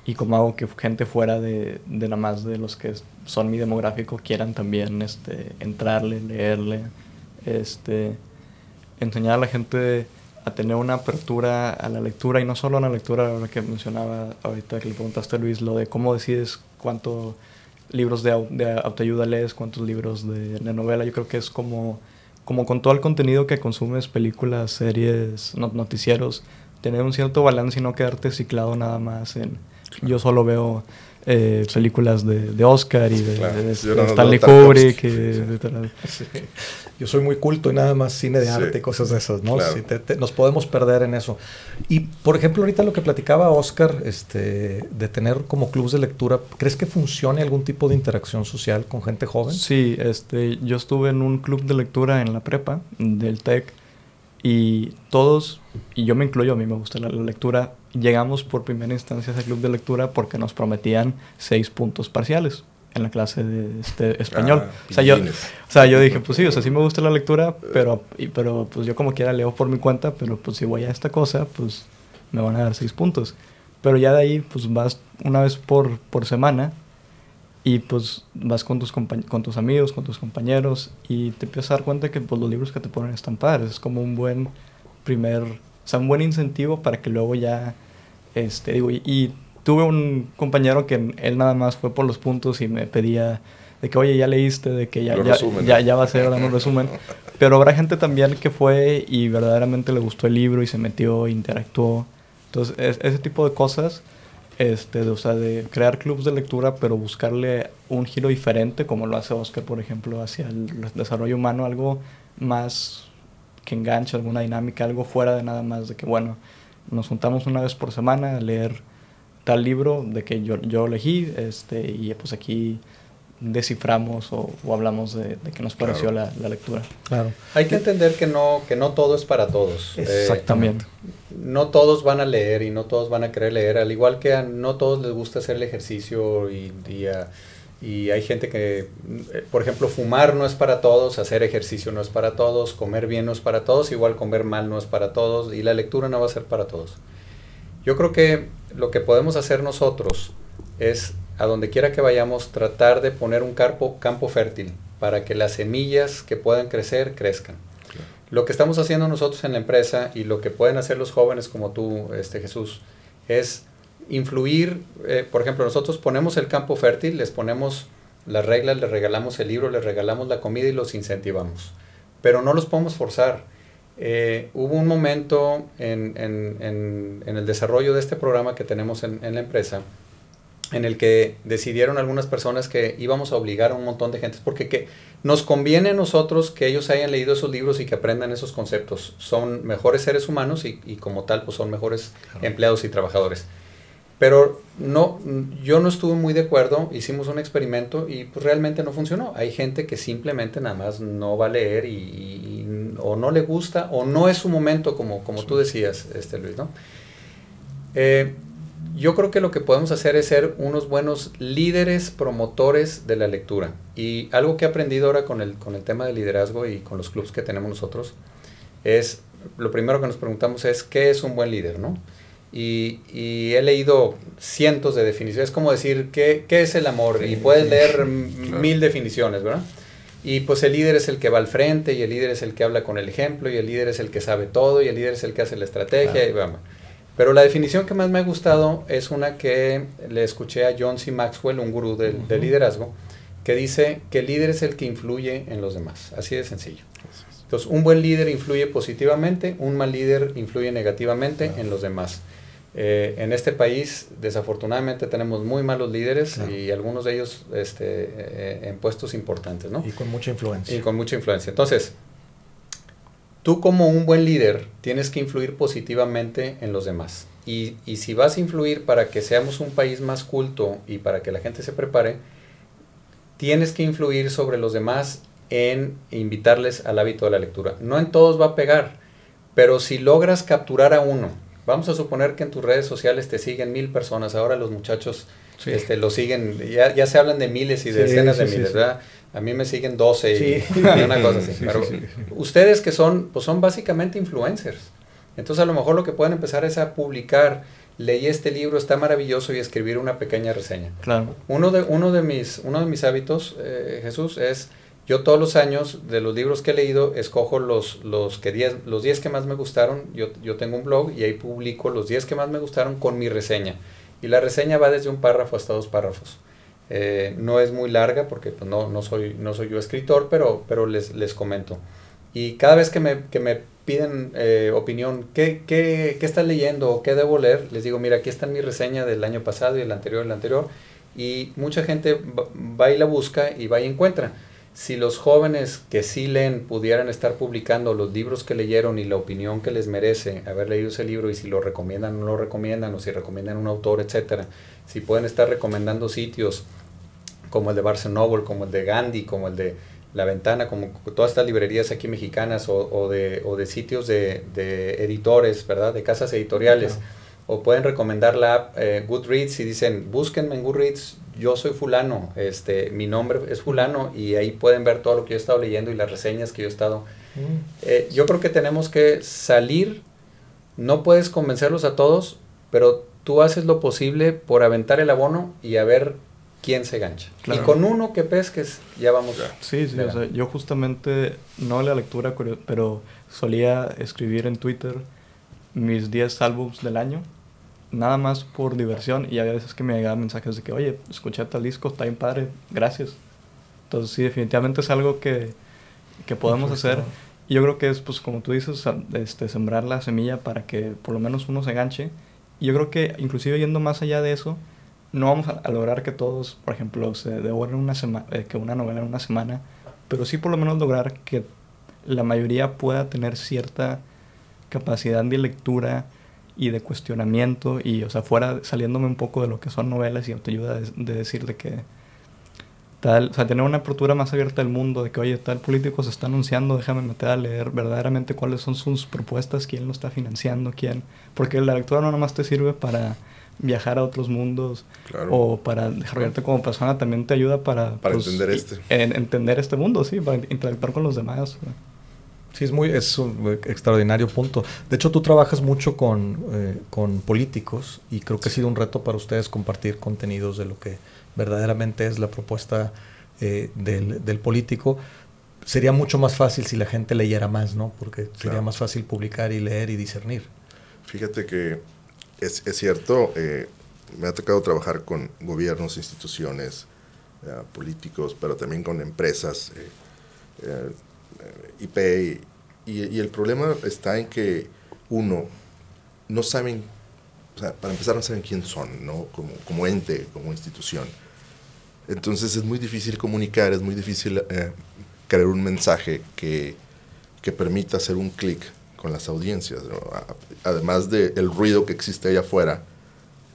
y cómo hago que gente fuera de, de nada más de los que son mi demográfico quieran también este, entrarle, leerle, este, enseñar a la gente a tener una apertura a la lectura y no solo a la lectura, ahora que mencionaba ahorita que le preguntaste a Luis, lo de cómo decides cuántos libros de, au- de autoayuda lees, cuántos libros de, de novela, yo creo que es como, como con todo el contenido que consumes, películas, series, no- noticieros, tener un cierto balance y no quedarte ciclado nada más en yo solo veo eh, películas de, de Oscar y de, Claro, de- de no- no Stanley. Kubrick y de- de- Sí. Yo soy muy culto y nada más cine de Sí, arte y cosas de esas, ¿no? claro. Sí, te- te- nos podemos perder en eso. Y, por ejemplo, ahorita lo que platicaba Oscar, este, de tener como clubes de lectura, ¿crees que funcione algún tipo de interacción social con gente joven? Sí, este, yo estuve en un club de lectura en la prepa del TEC y todos, y yo me incluyo, a mí me gusta la, la lectura, llegamos por primera instancia a ese club de lectura porque nos prometían seis puntos parciales en la clase de este, español. Ah, o, sea, yo, o sea, yo dije, pues sí, o sea, sí me gusta la lectura, pero, y- pero pues yo como quiera leo por mi cuenta, pero pues si voy a esta cosa, pues me van a dar seis puntos. Pero ya de ahí, pues vas una vez por, por semana y pues vas con tus, con tus amigos, con tus compañeros y te empiezas a dar cuenta que pues, los libros que te ponen están padres. Es como un buen primer, o sea, un buen incentivo para que luego ya, este, digo, y, y tuve un compañero que él nada más fue por los puntos y me pedía de que, oye, ya leíste, de que ya, ya, ya, ya va a ser ahora un resumen. Pero habrá gente también que fue y verdaderamente le gustó el libro y se metió, interactuó. Entonces, es- ese tipo de cosas, este, de, o sea, de crear clubs de lectura, pero buscarle un giro diferente, como lo hace Oscar, por ejemplo, hacia el desarrollo humano, algo más que enganche, alguna dinámica, algo fuera de nada más de que, bueno, nos juntamos una vez por semana a leer tal libro de que yo, yo elegí, este, y pues aquí desciframos o, o hablamos de, de qué nos pareció Claro. la, la lectura. Claro. Hay que entender que no, que no todo es para todos. Eh, Exactamente. no todos van a leer y no todos van a querer leer, al igual que a no todos les gusta hacer el ejercicio y, y, a- y hay gente que, eh, por ejemplo, fumar no es para todos, hacer ejercicio no es para todos, comer bien no es para todos, igual comer mal no es para todos y la lectura no va a ser para todos. Yo creo que lo que podemos hacer nosotros es, a donde quiera que vayamos, tratar de poner un campo, campo fértil para que las semillas que puedan crecer crezcan. Lo que estamos haciendo nosotros en la empresa y lo que pueden hacer los jóvenes como tú, este Jesús, es influir, eh, por ejemplo, nosotros ponemos el campo fértil, les ponemos las reglas, les regalamos el libro, les regalamos la comida y los incentivamos, pero no los podemos forzar. Eh, hubo un momento en, en- en- en el desarrollo de este programa que tenemos en, la empresa en el que decidieron algunas personas que íbamos a obligar a un montón de gente, porque que nos conviene a nosotros que ellos hayan leído esos libros y que aprendan esos conceptos. Son mejores seres humanos y, y como tal, pues son mejores empleados y trabajadores. Pero no, yo no estuve muy de acuerdo, hicimos un experimento y pues realmente no funcionó. Hay gente que simplemente nada más no va a leer y, y- o no le gusta o no es su momento, como, como tú decías, este Luis, ¿no? Eh, yo creo que lo que podemos hacer es ser unos buenos líderes promotores de la lectura. Y algo que he aprendido ahora con el, con el tema de liderazgo y con los clubs que tenemos nosotros, es, lo primero que nos preguntamos es, ¿qué es un buen líder? ¿no? Y, y he leído cientos de definiciones, es como decir, ¿qué, qué es el amor? Y puedes leer mil definiciones, ¿verdad? Y pues el líder es el que va al frente y el líder es el que habla con el ejemplo y el líder es el que sabe todo y el líder es el que hace la estrategia y vamos. Pero la definición que más me ha gustado es una que le escuché a John C. Maxwell, un gurú del, liderazgo, que dice que el líder es el que influye en los demás. Así de sencillo. Entonces, un buen líder influye positivamente, un mal líder influye negativamente en los demás. Eh, en este país, desafortunadamente, tenemos muy malos líderes y algunos de ellos este, eh, en puestos importantes, ¿no? Y con mucha influencia. Y con mucha influencia. Entonces, tú como un buen líder tienes que influir positivamente en los demás. Y, y, si vas a influir para que seamos un país más culto y para que la gente se prepare, tienes que influir sobre los demás en invitarles al hábito de la lectura. No en todos va a pegar, pero si logras capturar a uno, vamos a suponer que en tus redes sociales te siguen mil personas, ahora los muchachos este, lo siguen, ya, ya se hablan de miles y decenas de miles, ¿verdad? A mí me siguen 12 y, una cosa así. Pero ustedes que son, pues son básicamente influencers. Entonces a lo mejor lo que pueden empezar es a publicar, leí este libro, está maravilloso y escribir una pequeña reseña. Claro. Uno de, uno de, mis, uno de mis hábitos, eh, Jesús, es yo todos los años de los libros que he leído escojo los, los, que diez, los 10 que más me gustaron. Yo, yo tengo un blog y ahí publico los 10 que más me gustaron con mi reseña. Y la reseña va desde un párrafo hasta dos párrafos. Eh, no es muy larga porque pues, no, no, soy, no soy yo escritor, pero, pero les, les comento. Y cada vez que me, que me piden eh, opinión, ¿qué, qué, qué estás leyendo o qué debo leer? Les digo, mira, aquí está mi reseña del año pasado y el anterior, el anterior. Y mucha gente va y la busca y va y encuentra. Si los jóvenes que sí leen pudieran estar publicando los libros que leyeron y la opinión que les merece haber leído ese libro y si lo recomiendan o no lo recomiendan o si recomiendan un autor, etcétera, si pueden estar recomendando sitios como el de Barcelona como el de Gandhi, como el de La Ventana, como todas estas librerías aquí mexicanas o, de, o de, sitios de, editores, ¿verdad? De casas editoriales. O pueden recomendar la app eh, Goodreads y dicen, búsquenme en Goodreads, yo soy fulano, este, mi nombre es fulano y ahí pueden ver todo lo que yo he estado leyendo y las reseñas que yo he estado. Mm. Eh, yo creo que tenemos que salir, no puedes convencerlos a todos, pero tú haces lo posible por aventar el abono y a ver quién se gancha. Y con uno que pesques, ya vamos. Sí, sí, o sea, yo justamente, no la lectura, pero solía escribir en Twitter mis 10 álbums del año, nada más por diversión, y había veces que me llegaban mensajes de que, oye, escuché tal disco, está bien padre, gracias. Entonces, sí, definitivamente es algo que, que podemos hacer. Y yo creo que es, pues, como tú dices, este, sembrar la semilla para que por lo menos uno se ganche. Y yo creo que, inclusive yendo más allá de eso, no vamos a, lograr que todos, por ejemplo, se devoren una semana, eh, que una novela en una semana, pero sí por lo menos lograr que la mayoría pueda tener cierta capacidad de lectura y de cuestionamiento y, o sea, fuera saliéndome un poco de lo que son novelas y autoayuda de, de decirle que tal, o sea, tener una apertura más abierta del mundo, de que, oye, tal político se está anunciando, déjame meter a leer verdaderamente cuáles son sus propuestas, quién lo está financiando, quién, porque la lectura no nomás te sirve para viajar a otros mundos o para desarrollarte como persona también te ayuda para, para pues, entender este. entender este mundo sí para interactuar con los demás sí es muy es un extraordinario punto. De hecho tú trabajas mucho con, eh, con políticos y creo que ha sido un reto para ustedes compartir contenidos de lo que verdaderamente es la propuesta eh, del, del, político. Sería mucho más fácil si la gente leyera más no porque sería más fácil publicar y leer y discernir. Fíjate que es, es cierto, eh, me ha tocado trabajar con gobiernos, instituciones, políticos, pero también con empresas, eh, IP, y, el problema está en que uno, no saben, o sea, para empezar no saben quién son, ¿no? Como, como ente, como institución. Entonces es muy difícil comunicar, es muy difícil crear un mensaje que, que permita hacer un clic con las audiencias. Además del ruido que existe allá afuera,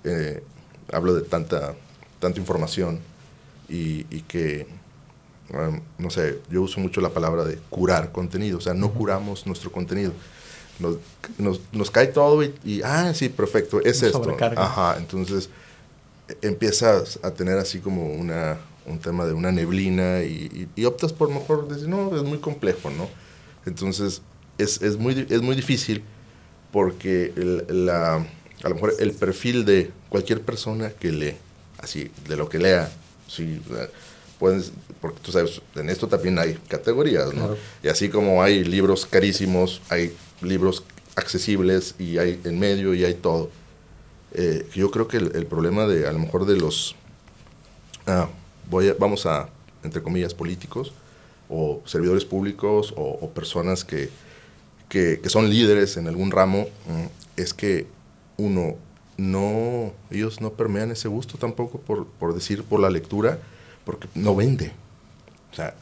eh, hablo de tanta, tanta información y, que, um, no sé, yo uso mucho la palabra de curar contenido, o sea, no curamos nuestro contenido. Nos, nos, cae todo y, ah, sí, perfecto, es esto. Ajá, entonces empiezas a tener así como una, un tema de una neblina y, y optas por mejor decir, no, es muy complejo, ¿no? Entonces, es, es, muy, es muy difícil porque el, la, a lo mejor el perfil de cualquier persona que lee, así, de lo que lea, sí, puedes, porque tú sabes, en esto también hay categorías, ¿no? Y así como hay libros carísimos, hay libros accesibles y hay en medio y hay todo. Eh, yo creo que el, problema de, a lo mejor de los, ah, voy vamos a, entre comillas, políticos o servidores públicos o, personas que, que, son líderes en algún ramo, mm, es que uno, no, ellos no permean ese gusto tampoco por, por decir, por la lectura, porque no vende. O sea,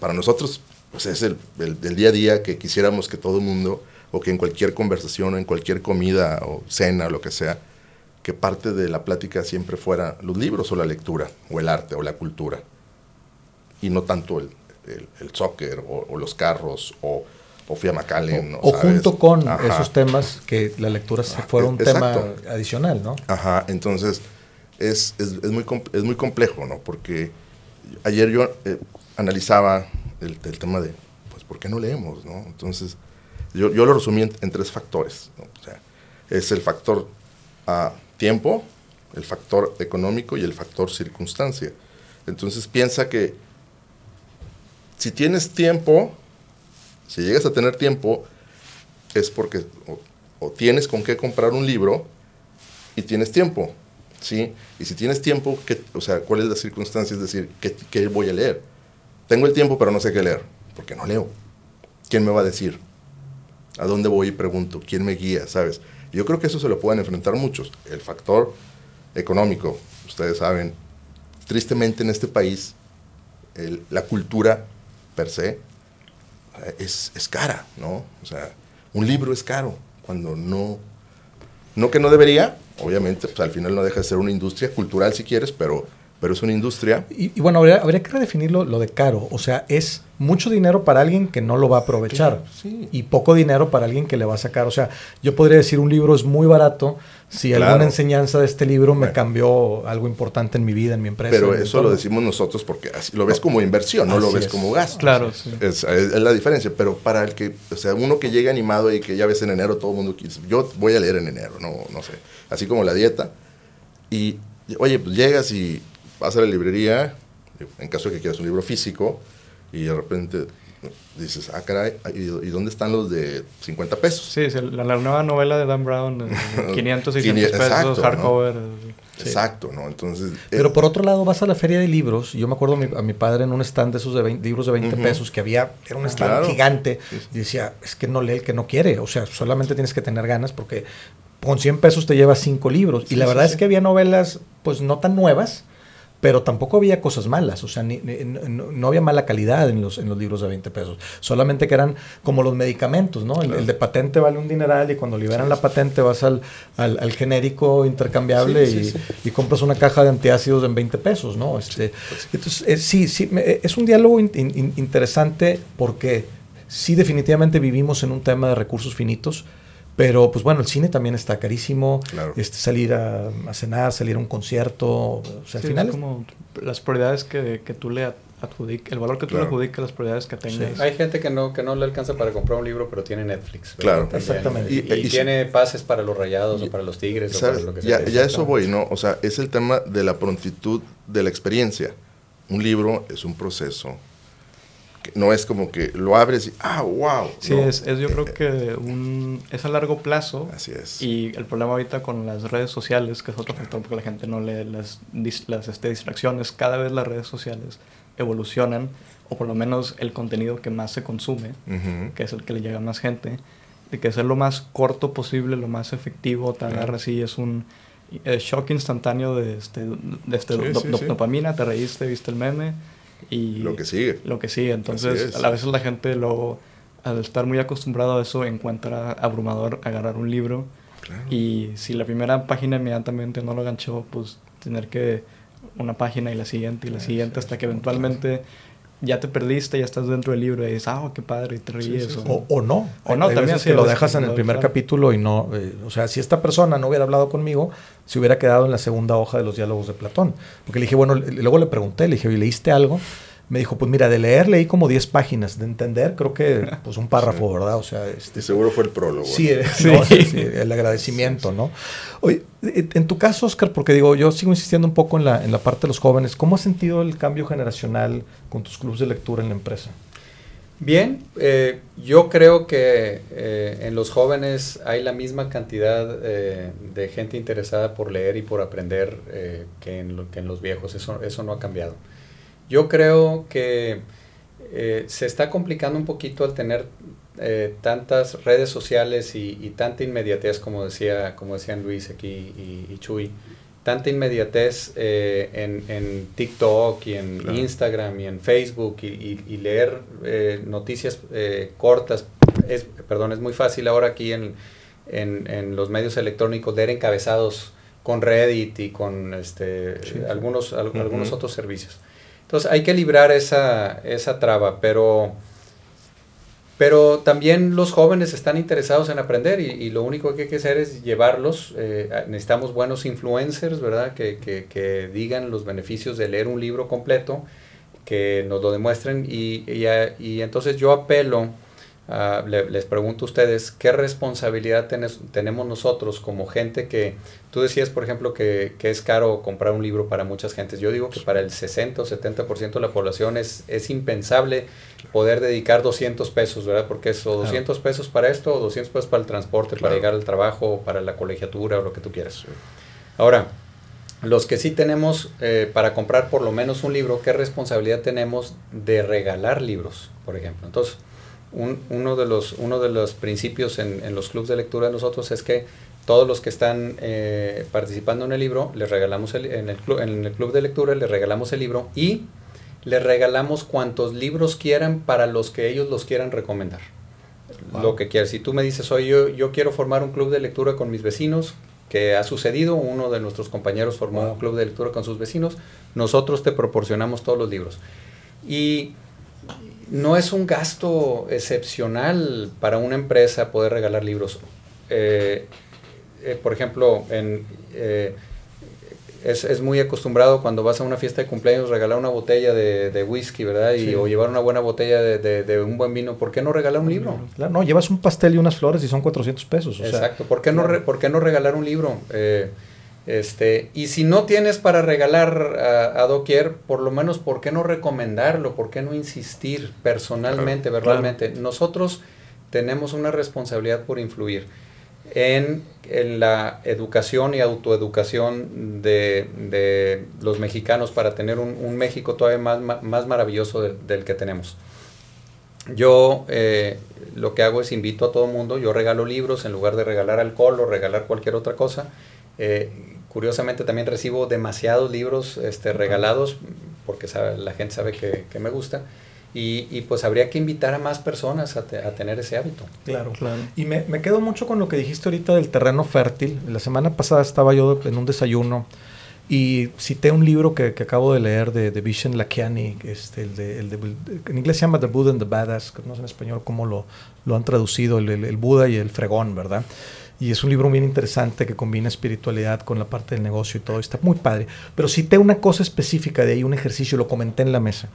para nosotros pues es el, el, día a día que quisiéramos que todo el mundo o que en cualquier conversación o en cualquier comida o cena o lo que sea, que parte de la plática siempre fuera los libros o la lectura, o el arte o la cultura, y no tanto el, el, soccer o, los carros o, o Fia Macallen. O, junto con esos temas que la lectura se fuera un tema adicional, ¿no? Ajá, entonces es, es, es, muy, es muy complejo, ¿no? Porque ayer yo eh, analizaba el, el, tema de, pues, ¿por qué no leemos, no? Entonces, yo, lo resumí en, tres factores. O sea, es el factor a tiempo, el factor económico y el factor circunstancia. Entonces piensa que si tienes tiempo, si llegas a tener tiempo, es porque o, tienes con qué comprar un libro y tienes tiempo, ¿sí? Y si tienes tiempo, ¿qué, o sea, ¿cuál es la circunstancia? Es decir, ¿qué, ¿qué voy a leer? Tengo el tiempo, pero no sé qué leer, porque no leo. ¿Quién me va a decir? ¿A dónde voy y pregunto? ¿Quién me guía? ¿Sabes? Yo creo que eso se lo pueden enfrentar muchos. El factor económico, ustedes saben, tristemente en este país, la cultura per se eh, es, es, cara, ¿no? O sea, un libro es caro, cuando no, no que no debería, obviamente, pues al final no deja de ser una industria cultural si quieres, pero pero es una industria. Y, bueno, habría, habría, que redefinirlo lo de caro. O sea, es mucho dinero para alguien que no lo va a aprovechar y poco dinero para alguien que le va a sacar. O sea, yo podría decir un libro es muy barato si alguna enseñanza de este libro me cambió algo importante en mi vida, en mi empresa. Pero eso lo decimos nosotros porque así, lo ves como inversión, no lo ves como gasto. Claro, sí. es, es, la diferencia. Pero para el que, o sea, uno que llega animado y que ya ves en enero todo el mundo yo voy a leer en enero, no, no sé. Así como la dieta. Y, oye, pues llegas y vas a la librería, en caso de que quieras un libro físico, y de repente dices, ah, caray, ¿y, dónde están los de 50 pesos? Sí, la, nueva novela de Dan Brown, 500, 600 pesos, hardcover. Exacto, ¿no? Entonces... Pero eh, por otro lado, vas a la feria de libros, yo me acuerdo a mi, padre en un stand de esos de libros de 20 pesos, que había, era un stand gigante, y decía, es que no lee el que no quiere, o sea, solamente tienes que tener ganas porque con 100 pesos te llevas 5 libros. y la verdad es que había novelas, pues no tan nuevas, pero tampoco había cosas malas, o sea, no, había mala calidad en los, en los libros de 20 pesos, solamente que eran como los medicamentos, ¿no? El, de patente vale un dineral y cuando liberan la patente vas al, al, genérico intercambiable y, compras una caja de antiácidos en 20 pesos, ¿no? Este, pues entonces, eh, sí, sí, eh, es un diálogo interesante porque sí definitivamente vivimos en un tema de recursos finitos, pero pues bueno, el cine también está carísimo. Este, salir a, cenar, salir a un concierto. O sea, al final. Es como las prioridades que, que tú le adjudicas, el valor que tú le adjudicas, las prioridades que tengas. Hay gente que no, que no le alcanza para comprar un libro, pero tiene Netflix. Claro, exactamente. Y, tiene pases para los rayados o para los tigres o para lo que sea. Ya, ya eso voy, ¿no? O sea, es el tema de la prontitud de la experiencia. Un libro es un proceso no es como que lo abres y, ah, wow. Sí, es, yo creo que un, es a largo plazo. Así es. Y el problema ahorita con las redes sociales, que es otro factor porque la gente no lee las, las este, distracciones, cada vez las redes sociales evolucionan, o por lo menos el contenido que más se consume, que es el que le llega a más gente, de que ser lo más corto posible, lo más efectivo, te agarra así, es un shock instantáneo de, este, de este dopamina, te reíste, viste el meme y lo que sigue. Lo que sigue. Entonces, a veces la gente luego, al estar muy acostumbrado a eso, encuentra abrumador agarrar un libro. Y si la primera página inmediatamente no lo ganchó, pues tener que una página y la siguiente y la siguiente hasta que eventualmente ya te perdiste, ya estás dentro del libro y dices, ah, qué padre, y te ríes. O, no. O no, también. que lo dejas en el primer capítulo y no. Eh, o sea, si esta persona no hubiera hablado conmigo, se hubiera quedado en la segunda hoja de los diálogos de Platón. Porque le dije, bueno, luego le pregunté, le dije, ¿leíste algo? Me dijo, pues mira, de leer leí como 10 páginas, de entender creo que pues un párrafo, ¿verdad? O sea, este, seguro fue el prólogo. Sí, no, sí, sí, el agradecimiento, ¿no? Oye, en tu caso, Oscar, porque digo, yo sigo insistiendo un poco en la, en la parte de los jóvenes, ¿cómo has sentido el cambio generacional con tus clubes de lectura en la empresa? Bien, eh, yo creo que eh, en los jóvenes hay la misma cantidad eh, de gente interesada por leer y por aprender que en, que, en los viejos, eso, eso no ha cambiado. Yo creo que se está complicando un poquito al tener tantas redes sociales y, tanta inmediatez, como, decía, como decían Luis aquí y, y Chuy tanta inmediatez eh, en, en, TikTok y en Instagram y en Facebook y, leer eh, noticias eh, cortas. Es, perdón, es muy fácil ahora aquí en, en, los medios electrónicos leer encabezados con Reddit y con este, algunos, algunos otros servicios. Entonces hay que librar esa, esa traba, pero pero también los jóvenes están interesados en aprender y, lo único que hay que hacer es llevarlos. Eh, necesitamos buenos influencers, ¿verdad? Que, que, que, digan los beneficios de leer un libro completo, que nos lo demuestren y, y, y entonces yo apelo Ah, les pregunto a ustedes, ¿qué responsabilidad tenemos nosotros como gente que, tú decías, por ejemplo, que, es caro comprar un libro para muchas gentes? Yo digo que para el 60 o 70% de la población es, es impensable poder dedicar 200 pesos, ¿verdad? Porque es o 200 pesos para esto, o 200 pesos para el transporte, para llegar al trabajo, para la colegiatura, o lo que tú quieras. Ahora, los que sí tenemos eh, para comprar por lo menos un libro, ¿qué responsabilidad tenemos de regalar libros, por ejemplo? Entonces, uno, de los, uno de los principios en, los clubes de lectura de nosotros es que todos los que están eh, participando en el libro, les regalamos en, el club, en el club de lectura, les regalamos el libro y les regalamos cuantos libros quieran para los que ellos los quieran recomendar. Lo que quieras. Si tú me dices, oye, yo, yo quiero formar un club de lectura con mis vecinos, que ha sucedido, uno de nuestros compañeros formó un club de lectura con sus vecinos, nosotros te proporcionamos todos los libros. Y no es un gasto excepcional para una empresa poder regalar libros. Eh, eh, por ejemplo, en, eh, es, muy acostumbrado cuando vas a una fiesta de cumpleaños regalar una botella de, whisky, ¿verdad? Y, O llevar una buena botella de, un buen vino. ¿Por qué no regalar un libro? Claro, no, llevas un pastel y unas flores y son 400 pesos. Exacto. ¿Por, qué no ¿Por qué no regalar un libro? Este, y si no tienes para regalar a, doquier, por lo menos, ¿por qué no recomendarlo? ¿Por qué no insistir personalmente, verbalmente? Nosotros tenemos una responsabilidad por influir en, la educación y autoeducación de, los mexicanos para tener un, México todavía más, más maravilloso del que tenemos. Yo eh, lo que hago es invito a todo el mundo, yo regalo libros en lugar de regalar alcohol o regalar cualquier otra cosa eh, curiosamente también recibo demasiados libros este, regalados porque la gente sabe que, me gusta. Y, pues habría que invitar a más personas a, tener ese hábito. Claro, claro. Y me, quedo mucho con lo que dijiste ahorita del terreno fértil. La semana pasada estaba yo en un desayuno y cité un libro que, acabo de leer de, de Vishen Lakiani, este, el de, el en inglés se llama The Buddha and the Badass, no sé en español cómo lo, lo han traducido, el, el, Buda y el fregón, ¿verdad? Y es un libro bien interesante que combina espiritualidad con la parte del negocio y todo. Está muy padre. Pero cité una cosa específica de ahí, un ejercicio, lo comenté en la mesa.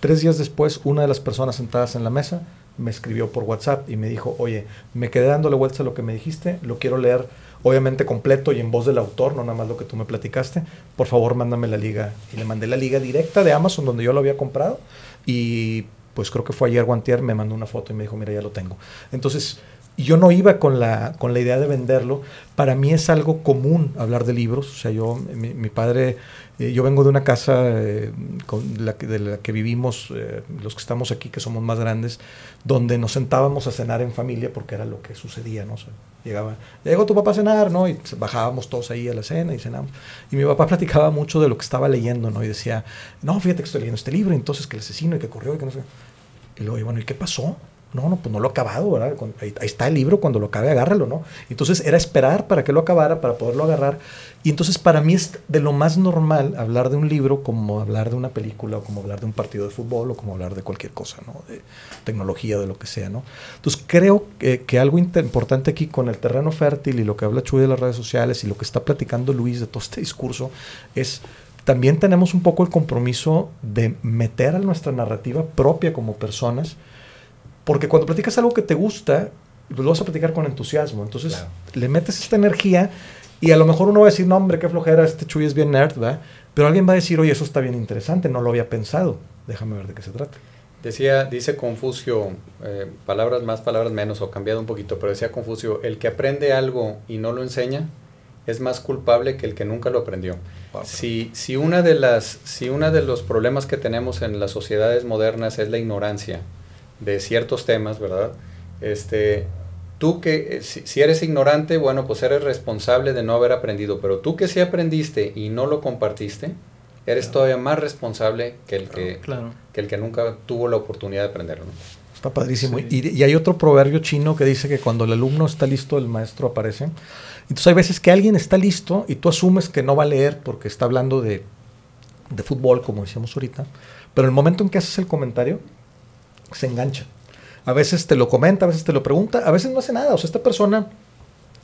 Tres días después, una de las personas sentadas en la mesa me escribió por WhatsApp y me dijo, oye, me quedé dándole vueltas a lo que me dijiste, lo quiero leer obviamente completo y en voz del autor, no nada más lo que tú me platicaste. Por favor, mándame la liga. Y le mandé la liga directa de Amazon donde yo lo había comprado y pues creo que fue ayer Guantier, me mandó una foto y me dijo, mira, ya lo tengo. Entonces, y yo no iba con la, con la idea de venderlo. Para mí es algo común hablar de libros. O sea, yo, mi, padre, eh, yo vengo de una casa eh, con la, de la que vivimos, eh, los que estamos aquí, que somos más grandes, donde nos sentábamos a cenar en familia porque era lo que sucedía, ¿no? llegaba, llegó tu papá a cenar, ¿no? Y bajábamos todos ahí a la cena y cenamos. Y mi papá platicaba mucho de lo que estaba leyendo, ¿no? Y decía, no, fíjate que estoy leyendo este libro, entonces que el asesino y que corrió y que no sé. Y luego, y bueno, ¿y qué pasó? No, no, pues no lo he acabado, ¿verdad? Ahí, está el libro, cuando lo acabe, agárralo, ¿no? Entonces era esperar para que lo acabara, para poderlo agarrar. Y entonces para mí es de lo más normal hablar de un libro como hablar de una película, o como hablar de un partido de fútbol, o como hablar de cualquier cosa, ¿no? De tecnología, de lo que sea, ¿no? Entonces creo que, que algo importante aquí con el terreno fértil y lo que habla Chuy de las redes sociales y lo que está platicando Luis de todo este discurso es también tenemos un poco el compromiso de meter a nuestra narrativa propia como personas, porque cuando platicas algo que te gusta, lo vas a platicar con entusiasmo. Entonces Claro. le metes esta energía y a lo mejor uno va a decir, no, hombre, qué flojera, este Chuy es bien nerd, ¿verdad? Pero alguien va a decir, oye, eso está bien interesante, no lo había pensado. Déjame ver de qué se trata. Decía, dice Confucio, eh, palabras más, palabras menos, o cambiado un poquito, pero decía Confucio, el que aprende algo y no lo enseña es más culpable que el que nunca lo aprendió. Si, si, una de las, si uno de los problemas que tenemos en las sociedades modernas es la ignorancia de ciertos temas, ¿verdad? Este, tú que, eh, si, si eres ignorante, bueno, pues eres responsable de no haber aprendido, pero tú que sí aprendiste y no lo compartiste, eres todavía más responsable que el que, Claro. que el que nunca tuvo la oportunidad de aprenderlo. ¿no? Está padrísimo. Sí. Y, y hay otro proverbio chino que dice que cuando el alumno está listo, el maestro aparece. Entonces hay veces que alguien está listo y tú asumes que no va a leer porque está hablando de, de fútbol, como decíamos ahorita. Pero el momento en que haces el comentario, se engancha. A veces te lo comenta, a veces te lo pregunta, a veces no hace nada. O sea, esta persona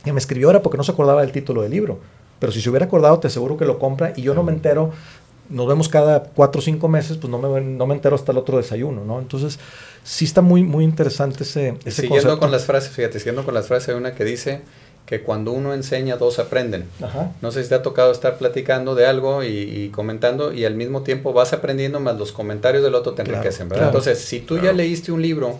que me escribió era porque no se acordaba del título del libro. Pero si se hubiera acordado, te aseguro que lo compra y yo no me entero. Nos vemos cada cuatro o cinco meses, pues no me, no me entero hasta el otro desayuno, ¿no? Entonces, sí está muy, muy interesante ese, ese Siguiendo concepto. con las frases, fíjate, siguiendo con las frases, hay una que dice que cuando uno enseña, dos aprenden. Ajá. No sé si te ha tocado estar platicando de algo y, y comentando y al mismo tiempo vas aprendiendo más los comentarios del otro te Claro, enriquecen, ¿verdad? claro. Entonces, si tú ya leíste un libro,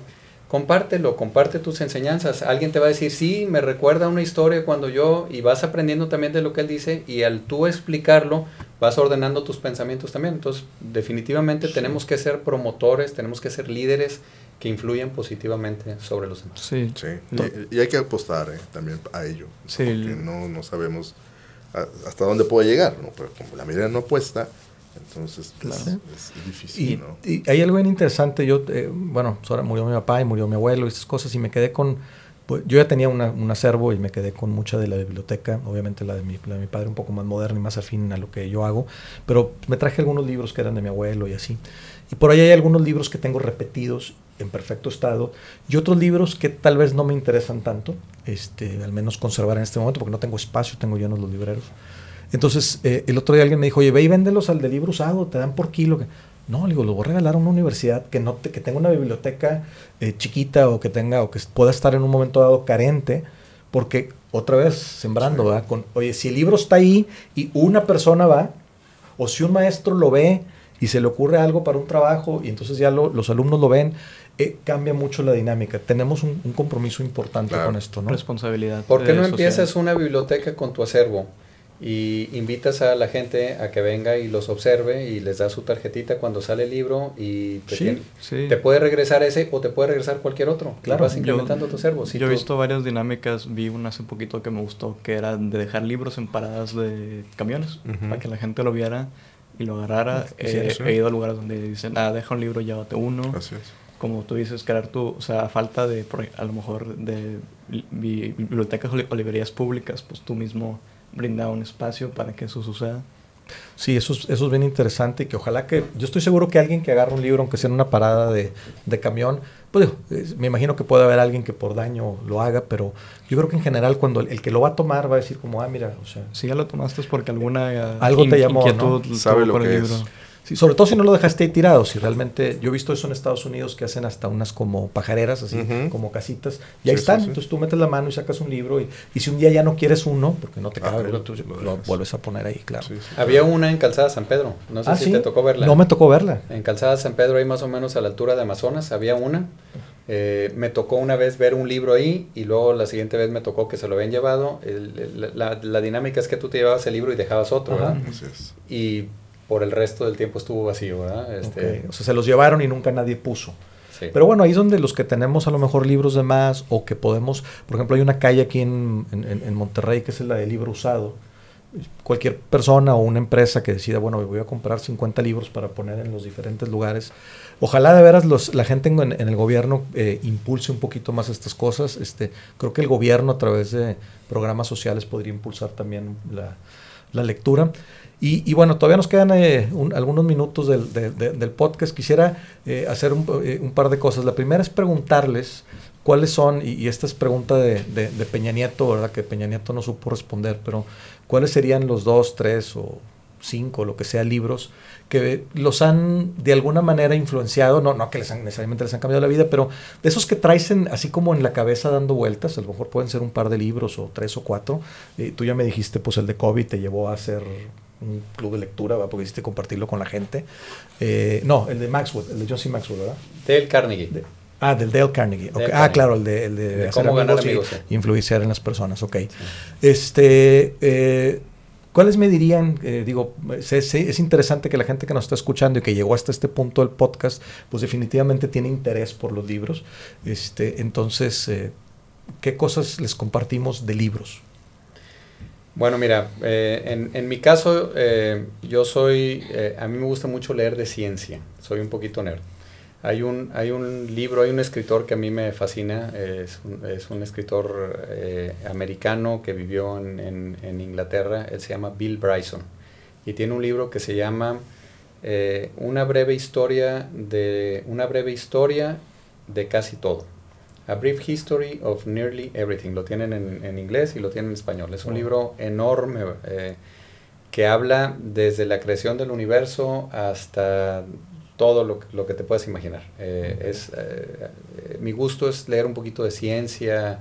compártelo, comparte tus enseñanzas. Alguien te va a decir, sí, me recuerda una historia cuando yo, y vas aprendiendo también de lo que él dice y al tú explicarlo, vas ordenando tus pensamientos también. Entonces, definitivamente tenemos que ser promotores, tenemos que ser líderes que influyen positivamente sobre los demás. Sí. Sí, y, y hay que apostar eh, también a ello. Sí. Porque no, no sabemos a- hasta dónde puede llegar, ¿no? Pero como la mayoría no apuesta, entonces pues, Claro. es, es difícil, Y, ¿no? y hay algo bien interesante. Yo, eh, bueno, pues ahora murió mi papá y murió mi abuelo y estas cosas, y me quedé con. pues, yo ya tenía una- un acervo y me quedé con mucha de la biblioteca, obviamente la de, mi, la de mi padre un poco más moderna y más afín a lo que yo hago, pero me traje algunos libros que eran de mi abuelo y así. Y por ahí hay algunos libros que tengo repetidos en perfecto estado y otros libros que tal vez no me interesan tanto, este, al menos conservar en este momento porque no tengo espacio, tengo llenos los libreros. Entonces, eh, el otro día alguien me dijo, oye, ve y véndelos al de libro usado, te dan por kilo. No, le digo, lo voy a regalar a una universidad que, no te- que tenga una biblioteca eh, chiquita o que tenga o que pueda estar en un momento dado carente, porque otra vez sembrando, Sí. ¿verdad? Con, oye, si el libro está ahí y una persona va, o si un maestro lo ve y se le ocurre algo para un trabajo y entonces ya lo- los alumnos lo ven, eh, cambia mucho la dinámica. Tenemos un, un compromiso importante Claro. con esto, ¿no? Responsabilidad. ¿Por qué no social. empiezas una biblioteca con tu acervo y invitas a la gente a que venga y los observe y les das su tarjetita cuando sale el libro y te, Sí, tiene- Sí. te puede regresar ese o te puede regresar cualquier otro? Claro, vas Yo- incrementando tu acervo. Si yo he visto varias dinámicas, vi una hace poquito que me gustó, que era de dejar libros en paradas de camiones, para que la gente lo viera y lo agarrara. Eh, sí. He ido a lugares donde dicen, ah, deja un libro, llévate uno. Así es. Como tú dices, crear tu, o sea, a falta de, ej- a lo mejor, de li- bi- bibliotecas o li- o librerías públicas, pues tú mismo brinda un espacio para que eso suceda. Sí, eso es, eso es bien interesante y que ojalá que, yo estoy seguro que alguien que agarra un libro, aunque sea en una parada de, de camión, pues digo, es- me imagino que puede haber alguien que por daño lo haga, pero yo creo que en general cuando el, el que lo va a tomar va a decir como, ah, mira, o sea, Si ya lo tomaste es porque alguna eh, Algo te llamó, inquietud ¿no? Sabe lo por el que libro. es. Sí, sobre todo si no lo dejaste ahí tirado, si realmente, yo he visto eso en Estados Unidos que hacen hasta unas como pajareras, así, como casitas, y ahí Sí, están, sí. entonces tú metes la mano y sacas un libro y, y si un día ya no quieres uno, porque no te Ah, cabe, lo- tú lo lo vuelves a poner ahí, claro. Sí, sí. Había una en Calzada San Pedro, no sé Ah, si ¿sí? te tocó verla. No me tocó verla. En Calzada San Pedro, ahí más o menos a la altura de Amazonas, había una. Eh, me tocó una vez ver un libro ahí y luego la siguiente vez me tocó que se lo habían llevado. El- el- la, la dinámica es que tú te llevabas el libro y dejabas otro, Ajá. ¿verdad? Así es. Y por el resto del tiempo estuvo vacío, ¿verdad? Este, Ok, O sea, se los llevaron y nunca nadie puso. sí. Pero bueno, ahí es donde los que tenemos a lo mejor libros de más o que podemos, por ejemplo, hay una calle aquí en, en- en Monterrey que es la de libro usado. Cualquier persona o una empresa que decida, bueno, voy a comprar 50 libros para poner en los diferentes lugares. Ojalá de veras los, la gente en, en el gobierno eh, impulse un poquito más estas cosas. Este, creo que el gobierno a través de programas sociales podría impulsar también la, la lectura. Y, y bueno, todavía nos quedan eh, un- algunos minutos del, de- de- del podcast. Quisiera eh, hacer un, eh, un par de cosas. La primera es preguntarles cuáles son, y, y esta es pregunta de, de- Peña Nieto, ¿verdad? Que Peña Nieto no supo responder, pero cuáles serían los dos, tres o cinco, lo que sea, libros que los han de alguna manera influenciado, no, no que les han, necesariamente les han cambiado la vida, pero de esos que traes así como en la cabeza dando vueltas, a lo mejor pueden ser un par de libros o tres o cuatro. Tú ya me dijiste, pues el de COVID te llevó a hacer un club de lectura, ¿verdad? porque hiciste compartirlo con la gente. Eh, no, el de Maxwell, el de John Maxwell, ¿verdad? Dale Carnegie. ah, del Dale Carnegie. Ah, claro, el de, el de, cómo ganar amigos, y influenciar en las personas. Ok. Este, eh, ¿Cuáles me dirían? Eh, digo, es, interesante que la gente que nos está escuchando y que llegó hasta este punto del podcast, pues definitivamente tiene interés por los libros. Este, entonces, ¿qué cosas les compartimos de libros? Bueno, mira, eh, en, mi caso, yo soy, a mí me gusta mucho leer de ciencia, soy un poquito nerd. Hay un, hay un libro, hay un escritor que a mí me fascina, es un, es un escritor eh, americano que vivió en, en, Inglaterra, él se llama Bill Bryson, y tiene un libro que se llama eh, Una breve historia de una breve historia de casi todo. A Brief History of Nearly Everything. Lo tienen en, en inglés y lo tienen en español. Es un libro enorme eh, que habla desde la creación del universo hasta todo lo, lo, que te puedas imaginar. Eh, es, eh, mi gusto es leer un poquito de ciencia,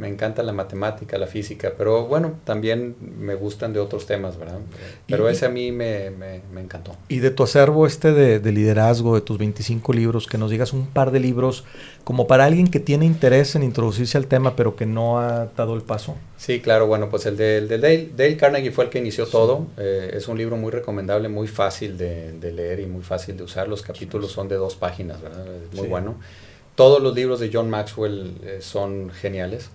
me encanta la matemática, la física, pero bueno, también me gustan de otros temas, ¿verdad? Pero ese a mí me, me, me, encantó. Y de tu acervo este de, de, liderazgo, de tus 25 libros, que nos digas un par de libros como para alguien que tiene interés en introducirse al tema, pero que no ha dado el paso. Sí, claro, bueno, pues el de, de Dale, Dale, Carnegie fue el que inició todo. Eh, es un libro muy recomendable, muy fácil de, de, leer y muy fácil de usar. Los capítulos son de dos páginas, ¿verdad? Es muy bueno. Todos los libros de John Maxwell eh, son geniales.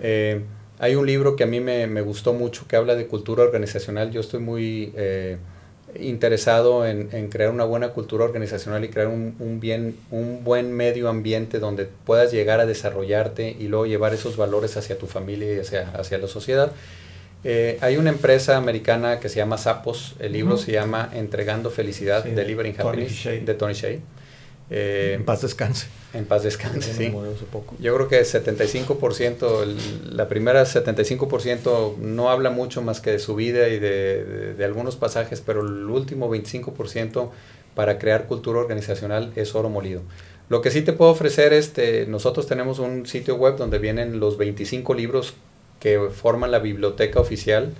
Eh, hay un libro que a mí me, me, gustó mucho que habla de cultura organizacional. Yo estoy muy eh, interesado en, en, crear una buena cultura organizacional y crear un, un, bien, un buen medio ambiente donde puedas llegar a desarrollarte y luego llevar esos valores hacia tu familia y hacia, hacia la sociedad. Eh, hay una empresa americana que se llama Sapos. El libro se llama Entregando Felicidad, sí, Delivering Happiness, de Tony Shea. Eh, en paz descanse. En paz descanse, sí. Yo creo que 75%, la primera 75% no habla mucho más que de su vida y de, de, algunos pasajes, pero el último 25% para crear cultura organizacional es oro molido. Lo que sí te puedo ofrecer es, este, nosotros tenemos un sitio web donde vienen los 25 libros que forman la biblioteca oficial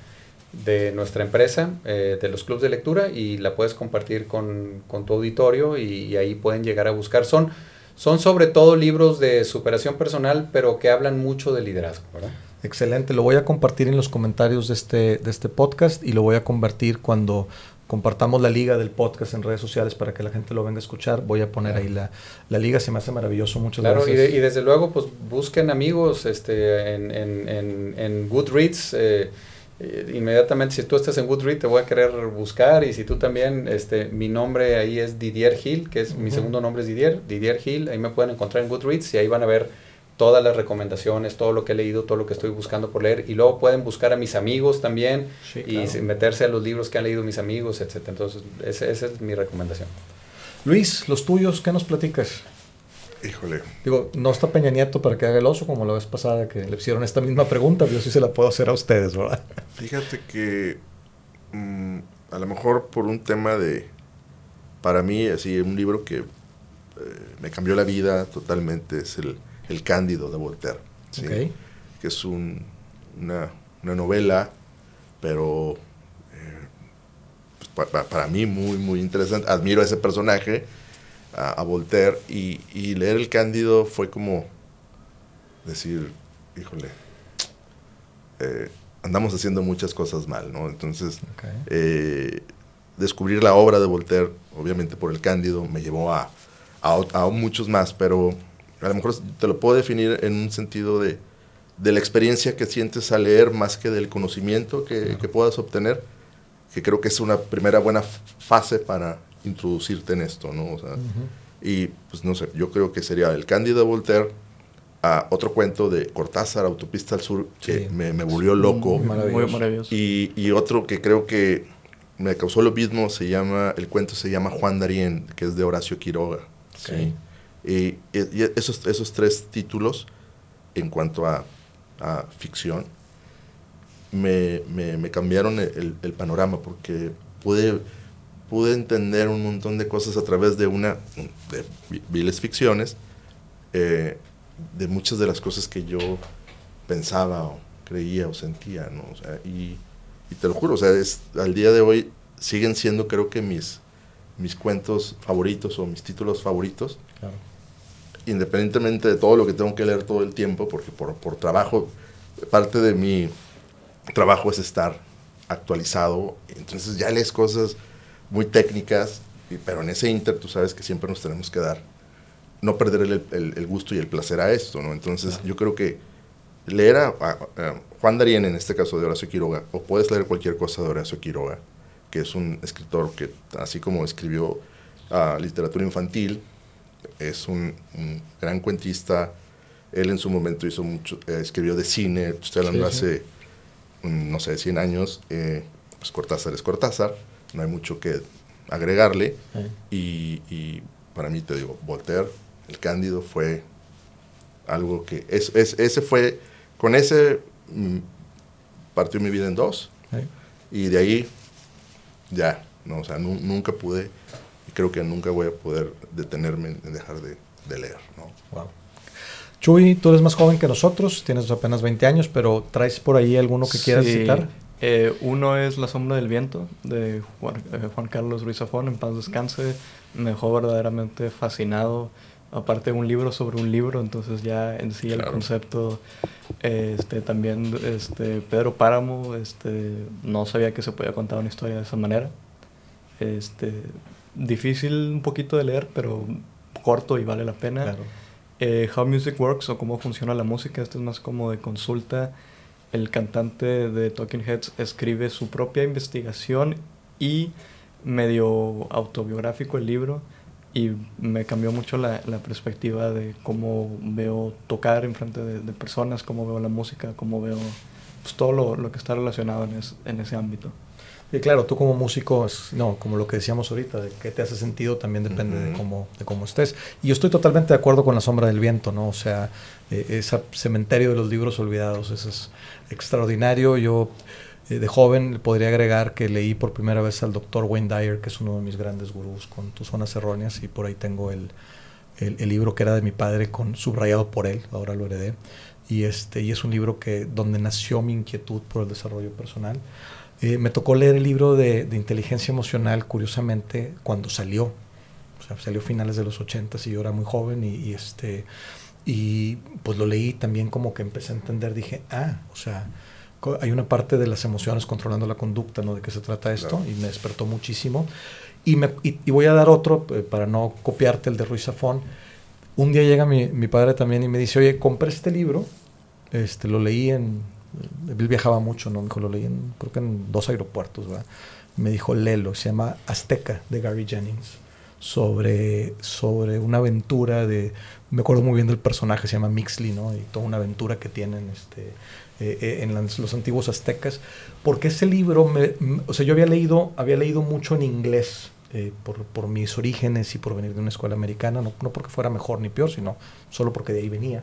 de nuestra empresa, eh, de los clubes de lectura, y la puedes compartir con, con tu auditorio y, y, ahí pueden llegar a buscar. Son, son sobre todo libros de superación personal, pero que hablan mucho de liderazgo. ¿verdad? Excelente, lo voy a compartir en los comentarios de este, de este podcast y lo voy a convertir cuando compartamos la liga del podcast en redes sociales para que la gente lo venga a escuchar. Voy a poner ahí la, la liga, se me hace maravilloso, muchas claro, gracias. Y, de, y, desde luego, pues busquen amigos este, en, en, en, en Goodreads. Eh, inmediatamente si tú estás en Goodreads te voy a querer buscar y si tú también, este, mi nombre ahí es Didier Gil, que es uh -huh. mi segundo nombre es Didier, Didier Gil, ahí me pueden encontrar en Goodreads y ahí van a ver todas las recomendaciones, todo lo que he leído, todo lo que estoy buscando por leer y luego pueden buscar a mis amigos también sí, claro. y meterse a los libros que han leído mis amigos, etcétera. Entonces, esa, esa es mi recomendación. Luis, los tuyos, ¿qué nos platicas? Híjole. Digo, no está Peña Nieto para que haga el oso como la vez pasada que le hicieron esta misma pregunta, yo sí se la puedo hacer a ustedes, ¿verdad? Fíjate que mmm, a lo mejor por un tema de, para mí, así, un libro que eh, me cambió la vida totalmente es el, el Cándido de Voltaire, ¿sí? okay. que es un, una, una, novela, pero eh, pues para, para mí muy, muy interesante. Admiro a ese personaje a, a Voltaire y, y, leer el Cándido fue como decir, híjole, eh, andamos haciendo muchas cosas mal, ¿no? Entonces, okay. eh, descubrir la obra de Voltaire, obviamente por el Cándido, me llevó a, a, a, muchos más, pero a lo mejor te lo puedo definir en un sentido de, de la experiencia que sientes al leer más que del conocimiento que, -huh. que puedas obtener, que creo que es una primera buena fase para introducirte en esto, ¿no? O sea, uh -huh. Y pues no sé, yo creo que sería el Cándido de Voltaire, a otro cuento de Cortázar, Autopista al Sur, que sí. me, me, volvió loco. Muy maravilloso. Muy maravilloso. Y, y, otro que creo que me causó lo mismo, se llama, el cuento se llama Juan Darien, que es de Horacio Quiroga. Okay. ¿sí? Y, y, esos, esos tres títulos, en cuanto a, a ficción, me, me, me, cambiaron el, el, panorama, porque pude, pude entender un montón de cosas a través de una, de viles ficciones, eh, de muchas de las cosas que yo pensaba o creía o sentía, ¿no? O sea, y, y te lo juro, o sea, es, al día de hoy siguen siendo creo que mis, mis cuentos favoritos o mis títulos favoritos. Claro. Independientemente de todo lo que tengo que leer todo el tiempo, porque por, por trabajo, parte de mi trabajo es estar actualizado, entonces ya lees cosas muy técnicas, pero en ese inter tú sabes que siempre nos tenemos que dar, no perder el, el- el gusto y el placer a esto, ¿no? Entonces yo creo que leer a, a- a Juan Darien, en este caso de Horacio Quiroga, o puedes leer cualquier cosa de Horacio Quiroga, que es un escritor que, así como escribió ah, literatura infantil, es un, un gran cuentista. Él en su momento hizo mucho, eh, escribió de cine, estoy hablando Sí, sí. hace, un, no sé, 100 años. eh, pues Cortázar es Cortázar, no hay mucho que agregarle. Eh, Y, y para mí, te digo, Voltaire, el Cándido, fue algo que. Es, es- ese fue. Con ese mm, partió mi vida en dos. eh. Y de ahí, ya. No, o sea, nu- nunca pude. Y creo que nunca voy a poder detenerme en dejar de, de leer, ¿no? Wow. Chuy, tú eres más joven que nosotros, tienes apenas 20 años, pero ¿traes por ahí alguno que quieras Sí, citar? Eh, uno es La sombra del viento de Juan, eh, Juan Carlos Ruiz Zafón, en paz descanse. Me dejó verdaderamente fascinado. Aparte un libro sobre un libro, entonces ya en sí el concepto, eh, este, también este, Pedro Páramo, este, no sabía que se podía contar una historia de esa manera. Este, difícil un poquito de leer, pero corto y vale la pena. Claro. Eh, How Music Works o cómo funciona la música, esto es más como de consulta. El cantante de Talking Heads escribe su propia investigación y medio autobiográfico el libro y me cambió mucho la, la perspectiva de cómo veo tocar en frente de, de personas, cómo veo la música, cómo veo pues, todo lo, lo que está relacionado en, es- en ese ámbito. Y claro, tú como músico, es- no, como lo que decíamos ahorita, de qué te hace sentido también depende de, cómo, de cómo estés. Y yo estoy totalmente de acuerdo con La Sombra del Viento, ¿no? O sea, eh, ese cementerio de los libros olvidados, eso es extraordinario. Yo eh, de joven podría agregar que leí por primera vez al doctor Wayne Dyer, que es uno de mis grandes gurús con tus zonas erróneas, y por ahí tengo el, el, el libro que era de mi padre, con subrayado por él, ahora lo heredé. Y, este, y es un libro que, donde nació mi inquietud por el desarrollo personal. Eh, me tocó leer el libro de, de inteligencia emocional, curiosamente, cuando salió. O sea, salió a finales de los 80 y yo era muy joven y, y, este, y pues lo leí también como que empecé a entender, dije, ah, o sea, hay una parte de las emociones controlando la conducta, ¿no? De qué se trata esto Claro. y me despertó muchísimo. Y, me, y, y voy a dar otro, eh, para no copiarte el de Ruiz Zafón. Un día llega mi, mi padre también y me dice, oye, compré este libro, este, lo leí en, él viajaba mucho, ¿no? Dijo, lo leí en, creo que en dos aeropuertos, ¿verdad? Me dijo, léelo, se llama Azteca, de Gary Jennings, sobre, sobre una aventura de, me acuerdo muy bien del personaje, se llama Mixley, ¿no? Y toda una aventura que tienen este, eh, eh, en los antiguos aztecas, porque ese libro, o sea, yo había leído, había leído mucho en inglés, eh, por, por mis orígenes y por venir de una escuela americana, no, no porque fuera mejor ni peor, sino solo porque de ahí venía.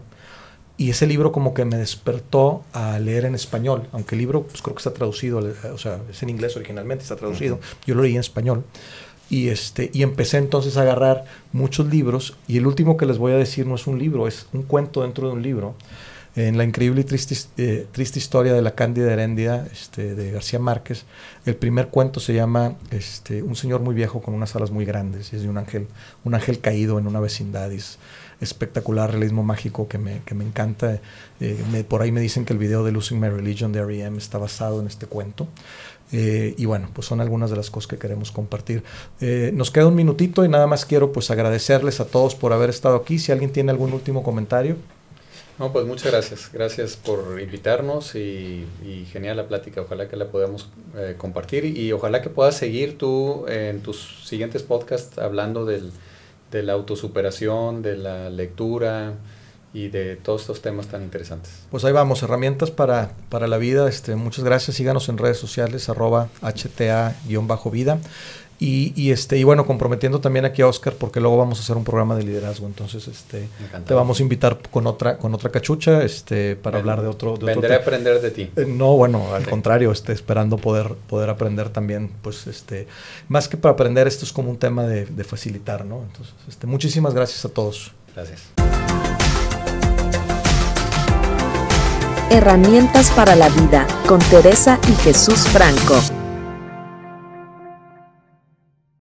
Y ese libro como que me despertó a leer en español, aunque el libro pues creo que está traducido, al- o sea, es en inglés originalmente, está traducido. Yo lo leí en español. Y, este, y empecé entonces a agarrar muchos libros y el último que les voy a decir no es un libro, es un cuento dentro de un libro. En la increíble y triste, eh, triste historia de la Cándida Heréndida este, de García Márquez, el primer cuento se llama este, Un señor muy viejo con unas alas muy grandes, y es de un ángel, un ángel caído en una vecindad. y es espectacular realismo mágico que me, que me encanta. Eh, por ahí me dicen que el video de Losing My Religion de R.E.M. está basado en este cuento. Eh, y bueno, pues son algunas de las cosas que queremos compartir. Eh, nos queda un minutito y nada más quiero pues agradecerles a todos por haber estado aquí. Si alguien tiene algún último comentario. No, pues muchas gracias. Gracias por invitarnos y, y genial la plática. Ojalá que la podamos compartir y ojalá que puedas seguir tú en tus siguientes podcasts hablando del, de la autosuperación, de la lectura y de todos estos temas tan interesantes. Pues ahí vamos, herramientas para, para la vida. Este, muchas gracias. Síganos en redes sociales, arroba HTA-vida. Y, y, este, y bueno, comprometiendo también aquí a Oscar, porque luego vamos a hacer un programa de liderazgo. Entonces, este, te vamos a invitar con otra, con otra cachucha, este, para hablar de otro. De vendré a aprender de ti. Eh, no, bueno, al contrario, este, esperando poder, poder aprender también, pues, este, más que para aprender, esto es como un tema de, de facilitar, ¿no? Entonces, este, muchísimas gracias a todos. Gracias. Herramientas para la vida con Teresa y Jesús Franco.